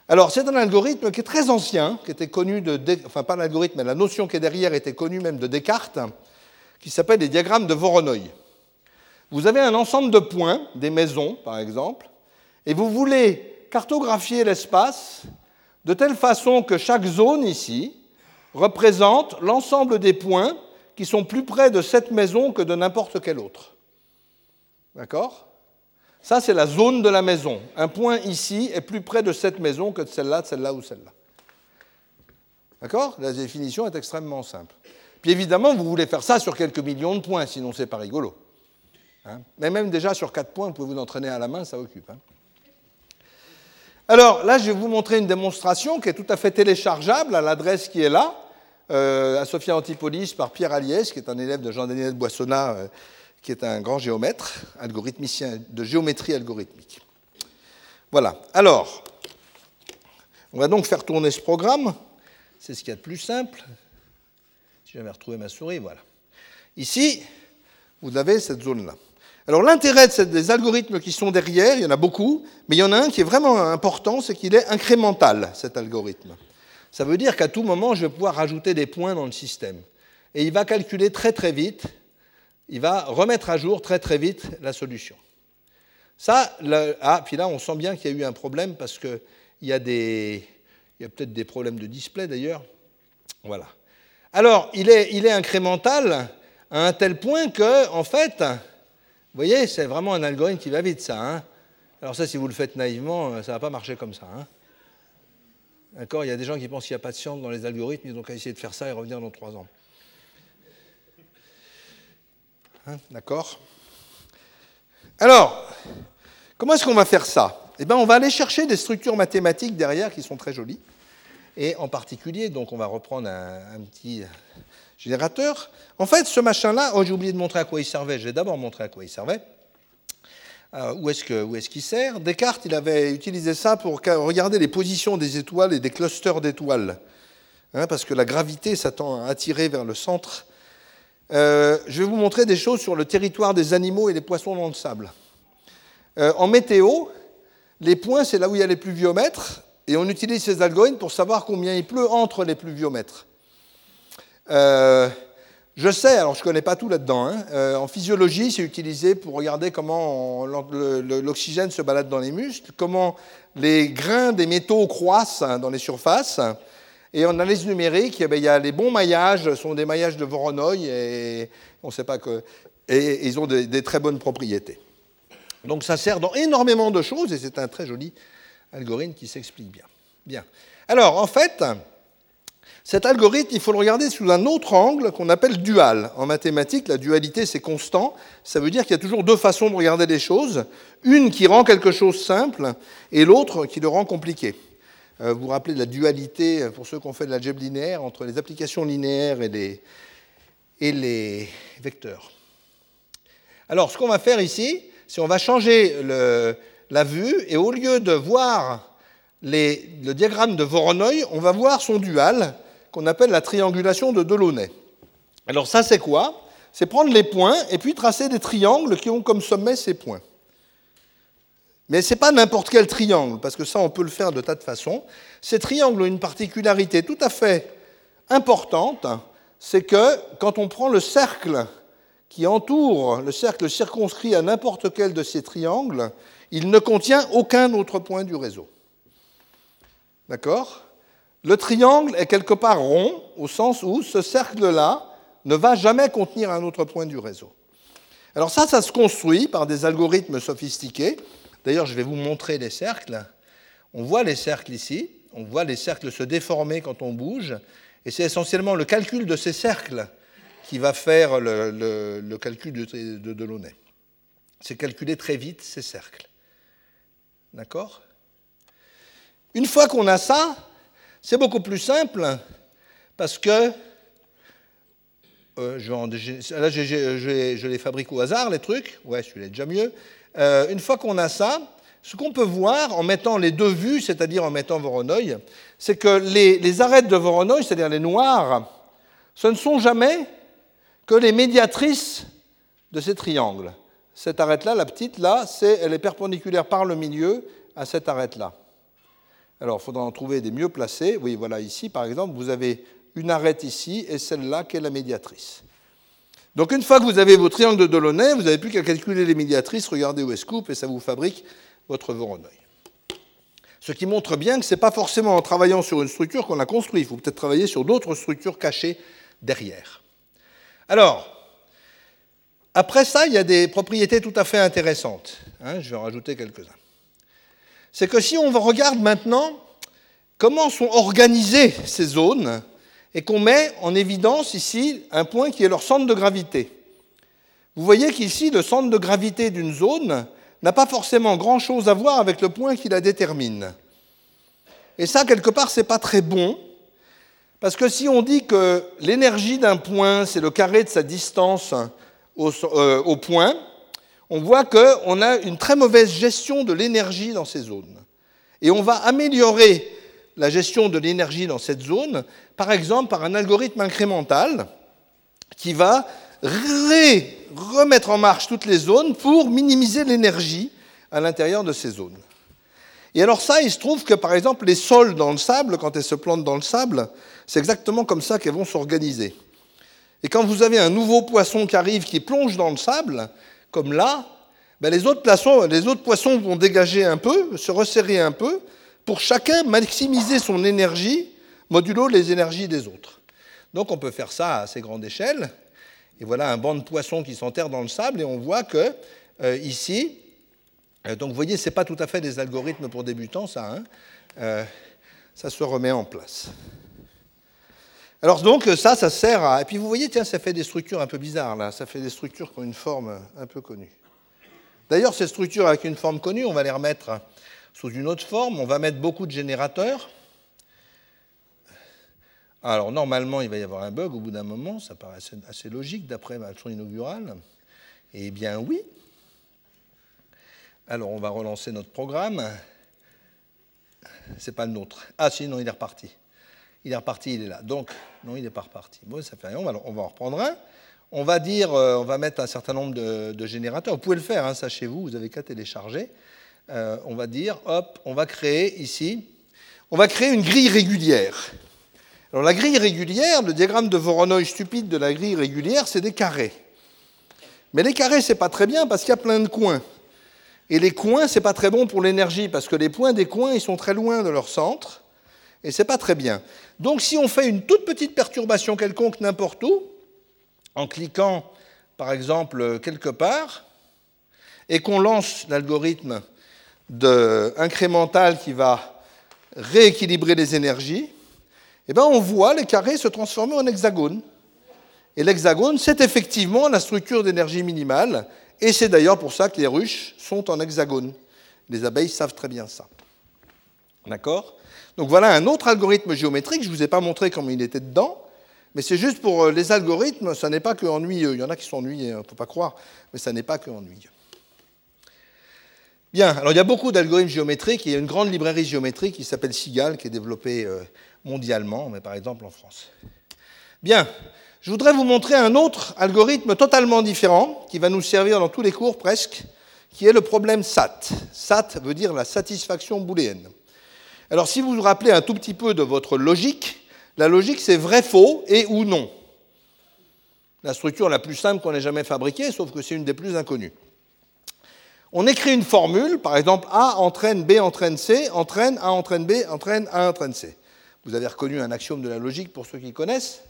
Alors, c'est un algorithme qui est très ancien, qui était connu de. Enfin, pas l'algorithme, mais la notion qui est derrière était connue même de Descartes, qui s'appelle les diagrammes de Voronoi. Vous avez un ensemble de points, des maisons par exemple, et vous voulez cartographier l'espace de telle façon que chaque zone ici représente l'ensemble des points qui sont plus près de cette maison que de n'importe quelle autre. D'accord? Ça, c'est la zone de la maison. Un point ici est plus près de cette maison que de celle-là, de celle-là ou celle-là. D'accord? La définition est extrêmement simple. Puis évidemment, vous voulez faire ça sur quelques millions de points, sinon c'est pas rigolo. Hein? Mais même déjà sur quatre points, vous pouvez vous entraîner à la main, ça occupe. Hein Alors là, je vais vous montrer une démonstration qui est tout à fait téléchargeable à l'adresse qui est là. Euh, à Sophia Antipolis par Pierre Aliès, qui est un élève de Jean-Daniel Boissonnat, euh, qui est un grand géomètre, algorithmicien de géométrie algorithmique. Voilà. Alors, on va donc faire tourner ce programme. C'est ce qu'il y a de plus simple. Si j'avais retrouvé ma souris, voilà. Ici, vous avez cette zone-là. Alors l'intérêt des algorithmes qui sont derrière, il y en a beaucoup, mais il y en a un qui est vraiment important, c'est qu'il est incrémental, cet algorithme. Ça veut dire qu'à tout moment, je vais pouvoir rajouter des points dans le système. Et il va calculer très très vite, il va remettre à jour très très vite la solution. Ça, ah, puis là, on sent bien qu'il y a eu un problème parce qu'il y a, a peut-être des problèmes de display d'ailleurs. Voilà. Alors, il est, il est incrémental à un tel point que, en fait, vous voyez, c'est vraiment un algorithme qui va vite, ça. Hein. Alors ça, si vous le faites naïvement, ça ne va pas marcher comme ça. Hein. D'accord Il y a des gens qui pensent qu'il n'y a pas de science dans les algorithmes, ils ont qu'à essayer de faire ça et revenir dans trois ans. Hein, d'accord Alors, comment est-ce qu'on va faire ça? Eh bien, on va aller chercher des structures mathématiques derrière qui sont très jolies. Et en particulier, donc on va reprendre un, petit générateur. En fait, ce machin-là, oh, j'ai oublié de montrer à quoi il servait. Je vais d'abord montrer à quoi il servait. Euh, où est-ce qu'il sert? Descartes, il avait utilisé ça pour regarder les positions des étoiles et des clusters d'étoiles, hein, parce que la gravité s'attend à attirer vers le centre. Euh, je vais vous montrer des choses sur le territoire des animaux et des poissons dans le sable. Euh, en météo, les points, c'est là où il y a les pluviomètres, et on utilise ces algorithmes pour savoir combien il pleut entre les pluviomètres. Je sais, alors je ne connais pas tout là-dedans, hein. euh, en physiologie, c'est utilisé pour regarder comment l'oxygène se balade dans les muscles, comment les grains des métaux croissent hein, dans les surfaces. Et en analyse numérique, eh ben, il y a les bons maillages, sont des maillages de Voronoi, et on sait pas que. Et ils ont des, des, très bonnes propriétés. Donc ça sert dans énormément de choses, et c'est un très joli algorithme qui s'explique bien. Bien. Alors, en fait, cet algorithme, il faut le regarder sous un autre angle qu'on appelle dual. En mathématiques, la dualité, c'est constant. Ça veut dire qu'il y a toujours deux façons de regarder les choses. Une qui rend quelque chose simple et l'autre qui le rend compliqué. Euh, vous vous rappelez de la dualité, pour ceux qui ont fait de l'algèbre linéaire, entre les applications linéaires et les, vecteurs. Alors, ce qu'on va faire ici, c'est qu'on va changer la vue et au lieu de voir le diagramme de Voronoi, on va voir son dual qu'on appelle la triangulation de Delaunay. Alors ça, c'est quoi? C'est prendre les points et puis tracer des triangles qui ont comme sommet ces points. Mais ce n'est pas n'importe quel triangle, parce que ça, on peut le faire de tas de façons. Ces triangles ont une particularité tout à fait importante, c'est que quand on prend le cercle qui entoure, le cercle circonscrit à n'importe quel de ces triangles, il ne contient aucun autre point du réseau. D'accord? Le triangle est quelque part rond, au sens où ce cercle-là ne va jamais contenir un autre point du réseau. Alors ça, ça se construit par des algorithmes sophistiqués. D'ailleurs, je vais vous montrer les cercles. On voit les cercles ici, on voit les cercles se déformer quand on bouge, et c'est essentiellement le calcul de ces cercles qui va faire le, calcul de, de Delaunay. C'est calculer très vite ces cercles. D'accord? Une fois qu'on a ça, c'est beaucoup plus simple parce que euh, là, je les fabrique au hasard, les trucs. Ouais, celui-là est déjà mieux. Euh, une fois qu'on a ça, ce qu'on peut voir en mettant les deux vues, c'est-à-dire en mettant Voronoi, c'est que les, les, arêtes de Voronoi, c'est-à-dire les noirs, ce ne sont jamais que les médiatrices de ces triangles. Cette arête-là, la petite, là, c'est, elle est perpendiculaire par le milieu à cette arête-là. Alors, il faudra en trouver des mieux placés. Oui, voilà, ici, par exemple, vous avez une arête ici et celle-là qui est la médiatrice. Donc, une fois que vous avez vos triangles de Delaunay, vous n'avez plus qu'à calculer les médiatrices, regardez où est coupe et ça vous fabrique votre Voronoi. Ce qui montre bien que ce n'est pas forcément en travaillant sur une structure qu'on a construit. Il faut peut-être travailler sur d'autres structures cachées derrière. Alors, après ça, il y a des propriétés tout à fait intéressantes. Hein, je vais en rajouter quelques-uns. C'est que si on regarde maintenant comment sont organisées ces zones et qu'on met en évidence ici un point qui est leur centre de gravité. Vous voyez qu'ici, le centre de gravité d'une zone n'a pas forcément grand-chose à voir avec le point qui la détermine. Et ça, quelque part, ce n'est pas très bon, parce que si on dit que l'énergie d'un point, c'est le carré de sa distance euh, au, point, on voit qu'on a une très mauvaise gestion de l'énergie dans ces zones. Et on va améliorer la gestion de l'énergie dans cette zone, par exemple par un algorithme incrémental qui va remettre en marche toutes les zones pour minimiser l'énergie à l'intérieur de ces zones. Et alors ça, il se trouve que par exemple les sols dans le sable, quand elles se plantent dans le sable, c'est exactement comme ça qu'elles vont s'organiser. Et quand vous avez un nouveau poisson qui arrive, qui plonge dans le sable, comme là, ben les, autres poissons, vont dégager un peu, se resserrer un peu, pour chacun maximiser son énergie, modulo les énergies des autres. Donc on peut faire ça à assez grande échelle. Et voilà un banc de poissons qui s'enterre dans le sable, et on voit que euh, ici, euh, donc vous voyez, ce n'est pas tout à fait des algorithmes pour débutants, ça. Hein, euh, ça se remet en place. Alors donc ça, ça sert à... Et puis vous voyez, tiens, ça fait des structures un peu bizarres, là. Ça fait des structures qui ont une forme un peu connue. D'ailleurs, ces structures avec une forme connue, on va les remettre sous une autre forme. On va mettre beaucoup de générateurs. Alors normalement, il va y avoir un bug au bout d'un moment. Ça paraît assez, logique d'après ma leçon inaugurale. Eh bien oui. Alors on va relancer notre programme. C'est pas le nôtre. Ah sinon, il est reparti. Il est reparti, il est là. Donc, non, il n'est pas reparti. Bon, ça fait rien, on va, en reprendre un. On va dire, euh, on va mettre un certain nombre de, générateurs. Vous pouvez le faire, hein, ça chez vous, vous avez qu'à télécharger. Euh, on va dire, hop, on va créer ici, on va créer une grille régulière. Alors la grille régulière, le diagramme de Voronoi stupide de la grille régulière, c'est des carrés. Mais les carrés, c'est pas très bien parce qu'il y a plein de coins. Et les coins, c'est pas très bon pour l'énergie parce que les points des coins, ils sont très loin de leur centre et c'est pas très bien. Donc si on fait une toute petite perturbation quelconque n'importe où, en cliquant par exemple quelque part, et qu'on lance l'algorithme incrémental qui va rééquilibrer les énergies, eh bien on voit les carrés se transformer en hexagones. Et l'hexagone, c'est effectivement la structure d'énergie minimale, et c'est d'ailleurs pour ça que les ruches sont en hexagone. Les abeilles savent très bien ça. D'accord? Donc voilà un autre algorithme géométrique. Je ne vous ai pas montré comment il était dedans, mais c'est juste pour euh, les algorithmes, ça n'est pas que ennuyeux. Il y en a qui sont ennuyés, il hein, ne faut pas croire, mais ça n'est pas que ennuyeux. Bien, alors il y a beaucoup d'algorithmes géométriques. Il y a une grande librairie géométrique qui s'appelle SIGAL, qui est développée euh, mondialement, mais par exemple en France. Bien, je voudrais vous montrer un autre algorithme totalement différent, qui va nous servir dans tous les cours presque, qui est le problème SAT. SAT veut dire la satisfaction booléenne. Alors si vous vous rappelez un tout petit peu de votre logique, la logique c'est vrai-faux et ou non. La structure la plus simple qu'on ait jamais fabriquée, sauf que c'est une des plus inconnues. On écrit une formule, par exemple A entraîne B entraîne C, entraîne A entraîne B, entraîne A entraîne C. Vous avez reconnu un axiome de la logique pour ceux qui connaissent.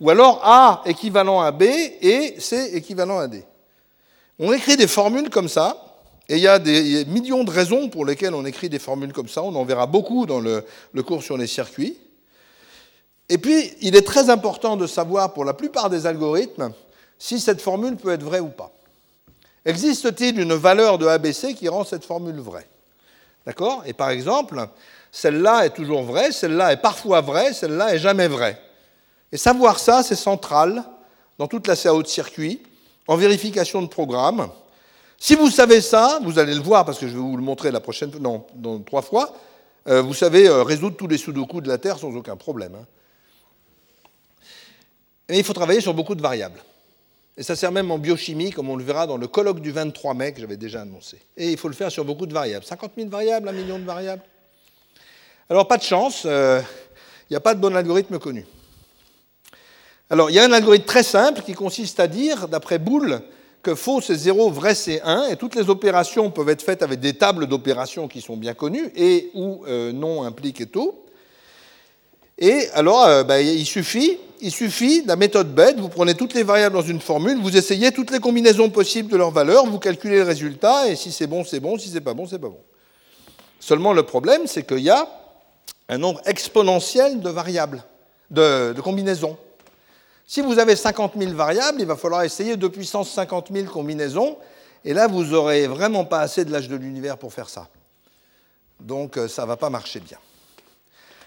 Ou alors A équivalent à B et C équivalent à D. On écrit des formules comme ça, et il y a des millions de raisons pour lesquelles on écrit des formules comme ça. On en verra beaucoup dans le, cours sur les circuits. Et puis, il est très important de savoir pour la plupart des algorithmes si cette formule peut être vraie ou pas. Existe-t-il une valeur de ABC qui rend cette formule vraie? D'accord? Et par exemple, celle-là est toujours vraie, celle-là est parfois vraie, celle-là est jamais vraie. Et savoir ça, c'est central dans toute la CAO de circuit, en vérification de programme. Si vous savez ça, vous allez le voir parce que je vais vous le montrer la prochaine, non, dans trois fois, euh, vous savez euh, résoudre tous les sudoku de la Terre sans aucun problème. Hein. Et il faut travailler sur beaucoup de variables. Et ça sert même en biochimie, comme on le verra dans le colloque du 23 mai que j'avais déjà annoncé. Et il faut le faire sur beaucoup de variables. 50 000 variables, un million de variables. Alors, pas de chance, euh, il n'y a pas de bon algorithme connu. Alors, il y a un algorithme très simple qui consiste à dire, d'après Boole, que faux c'est 0, vrai c'est 1, et toutes les opérations peuvent être faites avec des tables d'opérations qui sont bien connues, et ou euh, non implique et tout. Et alors, euh, ben, il suffit, il suffit la méthode bête, vous prenez toutes les variables dans une formule, vous essayez toutes les combinaisons possibles de leurs valeurs, vous calculez le résultat, et si c'est bon, c'est bon, si c'est pas bon, c'est pas bon. Seulement, le problème, c'est qu'il y a un nombre exponentiel de variables, de, combinaisons. Si vous avez 50 000 variables, il va falloir essayer 2 puissance 50 000 combinaisons, et là, vous n'aurez vraiment pas assez de l'âge de l'univers pour faire ça. Donc, euh, ça ne va pas marcher bien.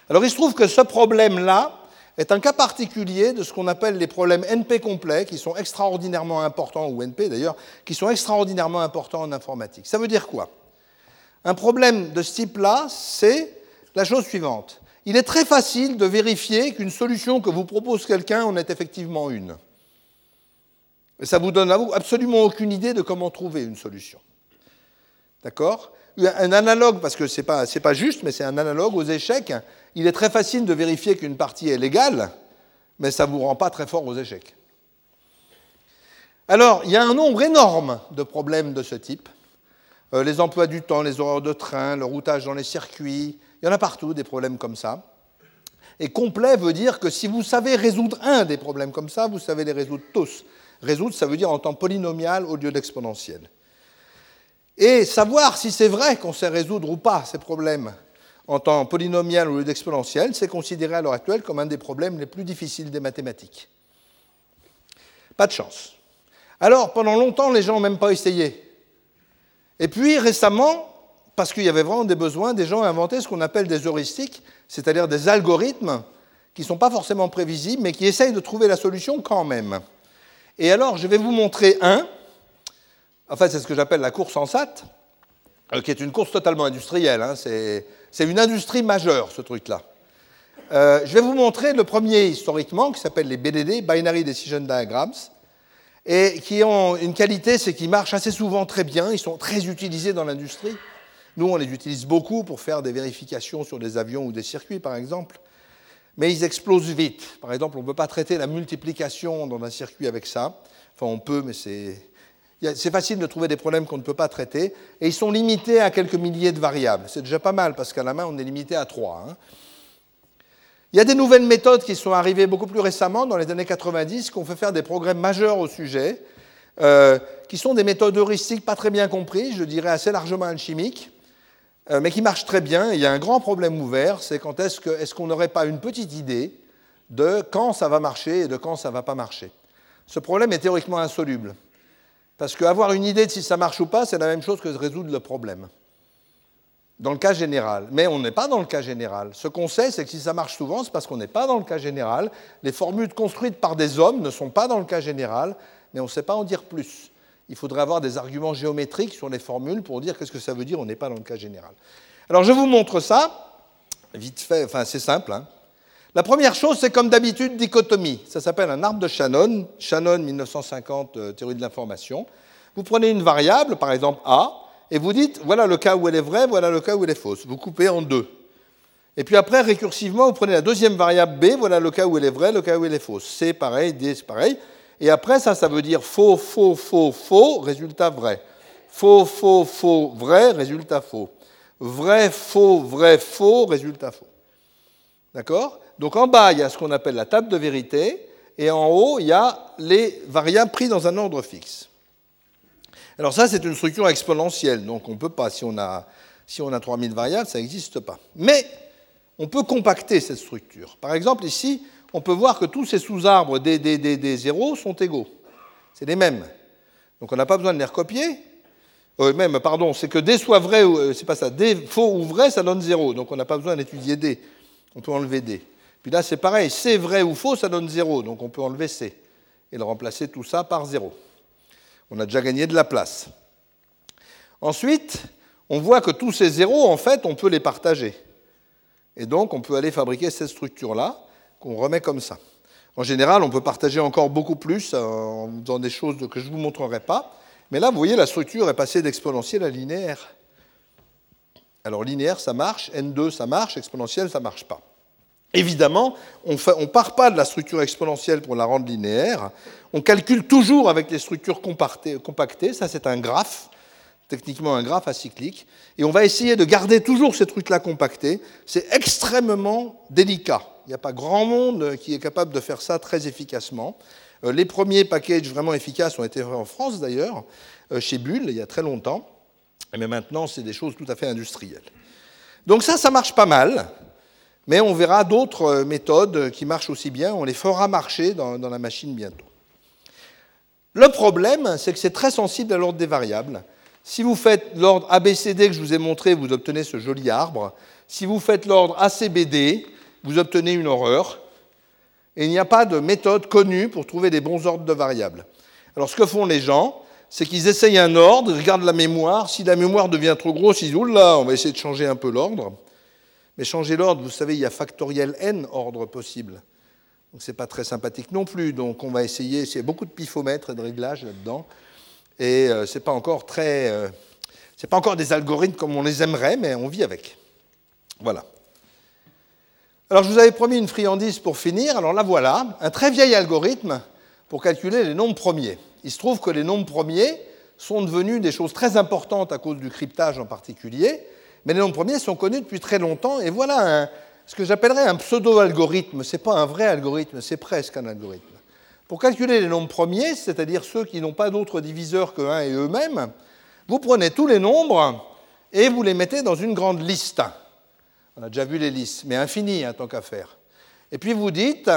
Alors il se trouve que ce problème-là est un cas particulier de ce qu'on appelle les problèmes NP complets, qui sont extraordinairement importants, ou NP d'ailleurs, qui sont extraordinairement importants en informatique. Ça veut dire quoi? Un problème de ce type-là, c'est la chose suivante. Il est très facile de vérifier qu'une solution que vous propose quelqu'un en est effectivement une. Et ça vous donne absolument aucune idée de comment trouver une solution. D'accord? Un analogue, parce que ce n'est pas, pas juste, mais c'est un analogue aux échecs, il est très facile de vérifier qu'une partie est légale, mais ça ne vous rend pas très fort aux échecs. Alors, il y a un nombre énorme de problèmes de ce type. Euh, les emplois du temps, les horaires de train, le routage dans les circuits, il y en a partout des problèmes comme ça. Et complet veut dire que si vous savez résoudre un des problèmes comme ça, vous savez les résoudre tous. Résoudre, ça veut dire en temps polynomial au lieu d'exponentiel. Et savoir si c'est vrai qu'on sait résoudre ou pas ces problèmes en temps polynomial ou d'exponentiel, c'est considéré à l'heure actuelle comme un des problèmes les plus difficiles des mathématiques. Pas de chance. Alors, pendant longtemps, les gens n'ont même pas essayé. Et puis, récemment, parce qu'il y avait vraiment des besoins, des gens ont inventé ce qu'on appelle des heuristiques, c'est-à-dire des algorithmes qui ne sont pas forcément prévisibles, mais qui essayent de trouver la solution quand même. Et alors, je vais vous montrer un. En fait, c'est ce que j'appelle la course en SAT, euh, qui est une course totalement industrielle. Hein. C'est une industrie majeure, ce truc-là. Euh, je vais vous montrer le premier historiquement, qui s'appelle les BDD, Binary Decision Diagrams, et qui ont une qualité, c'est qu'ils marchent assez souvent très bien, ils sont très utilisés dans l'industrie. Nous, on les utilise beaucoup pour faire des vérifications sur des avions ou des circuits, par exemple, mais ils explosent vite. Par exemple, on ne peut pas traiter la multiplication dans un circuit avec ça. Enfin, on peut, mais c'est facile de trouver des problèmes qu'on ne peut pas traiter, et ils sont limités à quelques milliers de variables. C'est déjà pas mal, parce qu'à la main, on est limité à trois. Hein. Il y a des nouvelles méthodes qui sont arrivées beaucoup plus récemment, dans les années 90, qui ont fait faire des progrès majeurs au sujet, euh, qui sont des méthodes heuristiques pas très bien comprises, je dirais assez largement alchimiques, euh, mais qui marchent très bien. il y a un grand problème ouvert, c'est quand est-ce qu'on est qu'on n'aurait pas une petite idée de quand ça va marcher et de quand ça ne va pas marcher. Ce problème est théoriquement insoluble. Parce qu'avoir une idée de si ça marche ou pas, c'est la même chose que de résoudre le problème. Dans le cas général. Mais on n'est pas dans le cas général. Ce qu'on sait, c'est que si ça marche souvent, c'est parce qu'on n'est pas dans le cas général. Les formules construites par des hommes ne sont pas dans le cas général, mais on ne sait pas en dire plus. Il faudrait avoir des arguments géométriques sur les formules pour dire qu'est-ce que ça veut dire on n'est pas dans le cas général. Alors je vous montre ça, vite fait, enfin c'est simple. Hein. La première chose, c'est comme d'habitude dichotomie. Ça s'appelle un arbre de Shannon, Shannon 1950, euh, théorie de l'information. Vous prenez une variable, par exemple A, et vous dites voilà le cas où elle est vraie, voilà le cas où elle est fausse. Vous coupez en deux. Et puis après, récursivement, vous prenez la deuxième variable B, voilà le cas où elle est vraie, le cas où elle est fausse. C, pareil, D, c'est pareil. Et après, ça, ça veut dire faux, faux, faux, faux, résultat vrai. Faux, faux, faux, vrai, résultat faux. Vrai, faux, vrai, faux, résultat faux. D'accord? Donc en bas, il y a ce qu'on appelle la table de vérité, et en haut, il y a les variables prises dans un ordre fixe. Alors ça, c'est une structure exponentielle, donc on ne peut pas, si on a, si on a 3000 variables, ça n'existe pas. Mais on peut compacter cette structure. Par exemple, ici, on peut voir que tous ces sous-arbres des, des, 0 sont égaux. C'est les mêmes. Donc on n'a pas besoin de les recopier. Euh, même, pardon, c'est que D soit vrai, ou, euh, c'est pas ça, D faux ou vrai, ça donne 0. Donc on n'a pas besoin d'étudier D. On peut enlever D. Puis là, c'est pareil, C vrai ou faux, ça donne 0. Donc on peut enlever C et le remplacer tout ça par 0. On a déjà gagné de la place. Ensuite, on voit que tous ces zéros, en fait, on peut les partager. Et donc, on peut aller fabriquer cette structure-là, qu'on remet comme ça. En général, on peut partager encore beaucoup plus en faisant des choses que je ne vous montrerai pas. Mais là, vous voyez, la structure est passée d'exponentielle à linéaire. Alors, linéaire, ça marche, N2, ça marche, exponentielle, ça ne marche pas. Évidemment, on ne part pas de la structure exponentielle pour la rendre linéaire. On calcule toujours avec les structures compactées. Ça, c'est un graphe, techniquement un graphe acyclique. Et on va essayer de garder toujours ces trucs-là compactés. C'est extrêmement délicat. Il n'y a pas grand monde qui est capable de faire ça très efficacement. Euh, les premiers packages vraiment efficaces ont été faits en France, d'ailleurs, euh, chez Bull, il y a très longtemps. Mais maintenant, c'est des choses tout à fait industrielles. Donc ça, ça marche pas mal. Mais on verra d'autres euh, méthodes qui marchent aussi bien. On les fera marcher dans, la machine bientôt. Le problème, c'est que c'est très sensible à l'ordre des variables. Si vous faites l'ordre ABCD que je vous ai montré, vous obtenez ce joli arbre. Si vous faites l'ordre ACBD, vous obtenez une horreur. Et il n'y a pas de méthode connue pour trouver des bons ordres de variables. Alors ce que font les gens, c'est qu'ils essayent un ordre, ils regardent la mémoire. Si la mémoire devient trop grosse, ils disent Oula, on va essayer de changer un peu l'ordre. Mais changer l'ordre, vous savez, il y a factoriel n ordres possibles. Donc ce n'est pas très sympathique non plus. Donc on va essayer, il y a beaucoup de pifomètres et de réglages là-dedans. Et euh, ce n'est pas encore très. Euh, c'est pas encore des algorithmes comme on les aimerait, mais on vit avec. Voilà. Alors je vous avais promis une friandise pour finir. Alors là voilà, un très vieil algorithme pour calculer les nombres premiers. Il se trouve que les nombres premiers sont devenus des choses très importantes à cause du cryptage en particulier. Mais les nombres premiers sont connus depuis très longtemps, et voilà ce que j'appellerais un pseudo-algorithme. Ce n'est pas un vrai algorithme, c'est presque un algorithme. Pour calculer les nombres premiers, c'est-à-dire ceux qui n'ont pas d'autre diviseur que 1 et eux-mêmes, vous prenez tous les nombres et vous les mettez dans une grande liste. On a déjà vu les listes, mais infinies, hein, tant qu'à faire. Et puis vous dites,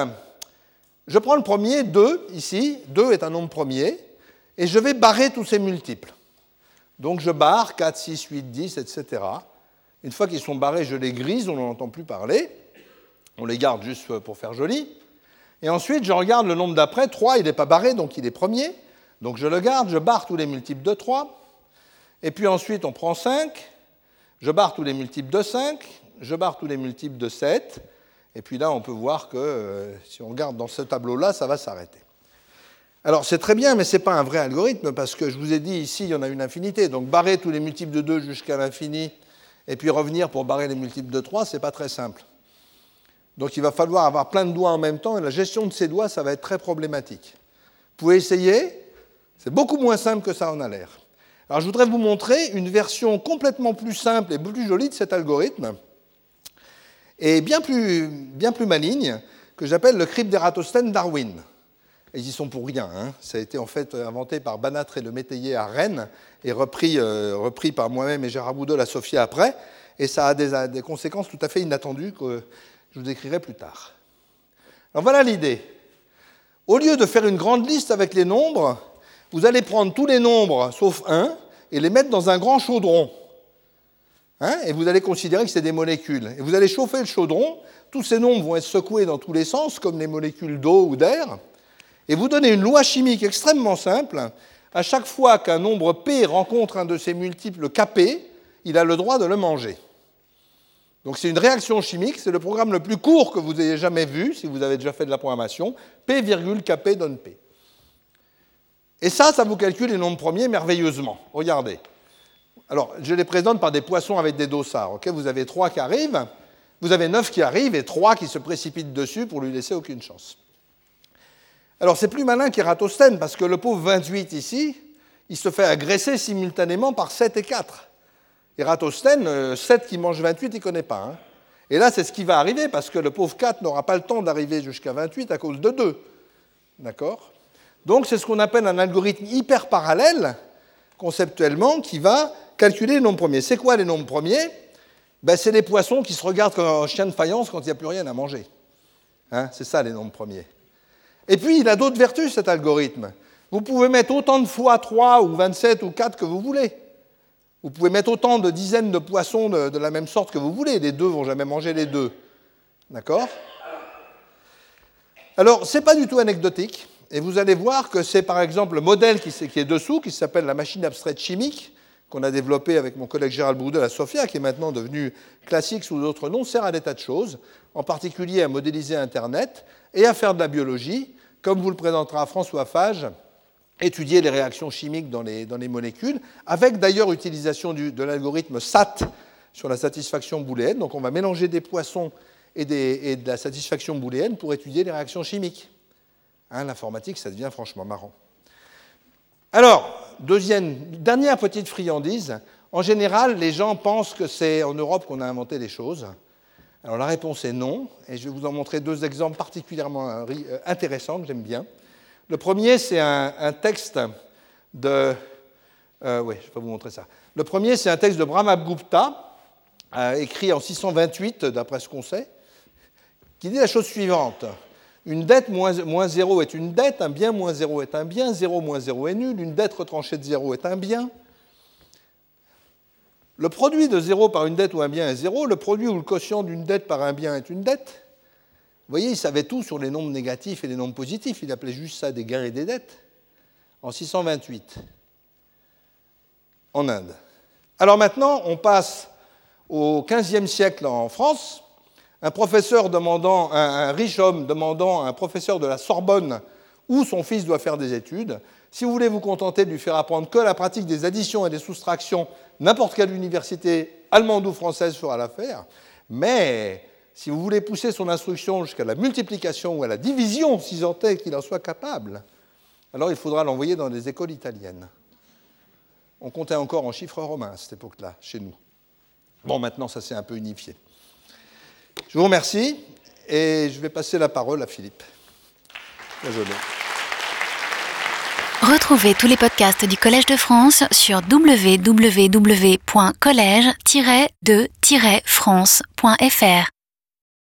je prends le premier, 2, ici, 2 est un nombre premier, et je vais barrer tous ces multiples. Donc je barre 4, 6, 8, 10, etc. Une fois qu'ils sont barrés, je les grise, on n'en entend plus parler. On les garde juste pour faire joli. Et ensuite, je regarde le nombre d'après. 3, il n'est pas barré, donc il est premier. Donc je le garde, je barre tous les multiples de 3. Et puis ensuite, on prend 5. Je barre tous les multiples de 5. Je barre tous les multiples de 7. Et puis là, on peut voir que euh, si on regarde dans ce tableau-là, ça va s'arrêter. Alors c'est très bien, mais ce n'est pas un vrai algorithme, parce que je vous ai dit ici, il y en a une infinité. Donc barrer tous les multiples de 2 jusqu'à l'infini, et puis revenir pour barrer les multiples de 3, ce n'est pas très simple. Donc il va falloir avoir plein de doigts en même temps, et la gestion de ces doigts, ça va être très problématique. Vous pouvez essayer, c'est beaucoup moins simple que ça en a l'air. Alors je voudrais vous montrer une version complètement plus simple et plus jolie de cet algorithme, et bien plus, maligne, que j'appelle le crypte d'Eratosthène Darwin. Ils y sont pour rien. Hein. Ça a été en fait inventé par Banatre et le Métayer à Rennes et repris, euh, repris par moi-même et Gérard Boudol à Sofia après. Et ça a des, des, conséquences tout à fait inattendues que je vous décrirai plus tard. Alors voilà l'idée. Au lieu de faire une grande liste avec les nombres, vous allez prendre tous les nombres sauf un et les mettre dans un grand chaudron. Hein, et vous allez considérer que c'est des molécules. Et vous allez chauffer le chaudron, tous ces nombres vont être secoués dans tous les sens, comme les molécules d'eau ou d'air, et vous donnez une loi chimique extrêmement simple. À chaque fois qu'un nombre P rencontre un de ses multiples Kp, il a le droit de le manger. Donc c'est une réaction chimique, c'est le programme le plus court que vous ayez jamais vu, si vous avez déjà fait de la programmation. P, Kp donne P. Et ça, ça vous calcule les nombres premiers merveilleusement. Regardez. Alors, je les présente par des poissons avec des dossards. vous avez 3 qui arrivent, vous avez 9 qui arrivent et 3 qui se précipitent dessus pour lui laisser aucune chance. Alors, c'est plus malin qu'Eratosthène, parce que le pauvre 28 ici, il se fait agresser simultanément par 7 et 4. Eratosthène, 7 euh, qui mange 28, il ne connaît pas. Hein. Et là, c'est ce qui va arriver, parce que le pauvre 4 n'aura pas le temps d'arriver jusqu'à 28 à cause de 2. D'accord? Donc, c'est ce qu'on appelle un algorithme hyper parallèle, conceptuellement, qui va calculer les nombres premiers. C'est quoi les nombres premiers? Ben, C'est les poissons qui se regardent comme un chien de faïence quand il n'y a plus rien à manger. Hein, c'est ça les nombres premiers. Et puis, il a d'autres vertus, cet algorithme. Vous pouvez mettre autant de fois 3 ou 27 ou 4 que vous voulez. Vous pouvez mettre autant de dizaines de poissons de, la même sorte que vous voulez. Les deux vont jamais manger les deux. D'accord? Alors, ce n'est pas du tout anecdotique. Et vous allez voir que c'est par exemple le modèle qui, est dessous, qui s'appelle la machine abstraite chimique, qu'on a développé avec mon collègue Gérald Bourdel à Sofia, qui est maintenant devenu classique sous d'autres noms, sert à des tas de choses, en particulier à modéliser Internet et à faire de la biologie, comme vous le présentera François Fage, étudier les réactions chimiques dans les, molécules, avec d'ailleurs utilisation de l'algorithme SAT sur la satisfaction booléenne. Donc on va mélanger des poissons et, et de la satisfaction booléenne pour étudier les réactions chimiques. Hein, l'informatique, ça devient franchement marrant. Alors, deuxième, dernière petite friandise. En général, les gens pensent que c'est en Europe qu'on a inventé des choses. Alors la réponse est non, et je vais vous en montrer deux exemples particulièrement euh, intéressants que j'aime bien. Le premier, c'est un, texte de... Euh, oui, je vais vous montrer ça. Le premier, c'est un texte de Brahmagupta, euh, écrit en 628, d'après ce qu'on sait, qui dit la chose suivante. Une dette moins, moins 0 est une dette, un bien moins 0 est un bien, 0 moins 0 est nul, une dette retranchée de 0 est un bien. Le produit de 0 par une dette ou un bien est 0, le produit ou le quotient d'une dette par un bien est une dette. Vous voyez, il savait tout sur les nombres négatifs et les nombres positifs, il appelait juste ça des gains et des dettes, en 628, en Inde. Alors maintenant, on passe au XVe siècle en France, un professeur demandant, un, riche homme demandant à un professeur de la Sorbonne où son fils doit faire des études, si vous voulez vous contenter de lui faire apprendre que la pratique des additions et des soustractions, n'importe quelle université allemande ou française fera l'affaire. Mais si vous voulez pousser son instruction jusqu'à la multiplication ou à la division, si tant est qu'il en soit capable, alors il faudra l'envoyer dans des écoles italiennes. On comptait encore en chiffres romains à cette époque-là, chez nous. Bon, maintenant, ça s'est un peu unifié. Je vous remercie et je vais passer la parole à Philippe. Désolé. Retrouvez tous les podcasts du Collège de France sur www.collège-de-france.fr.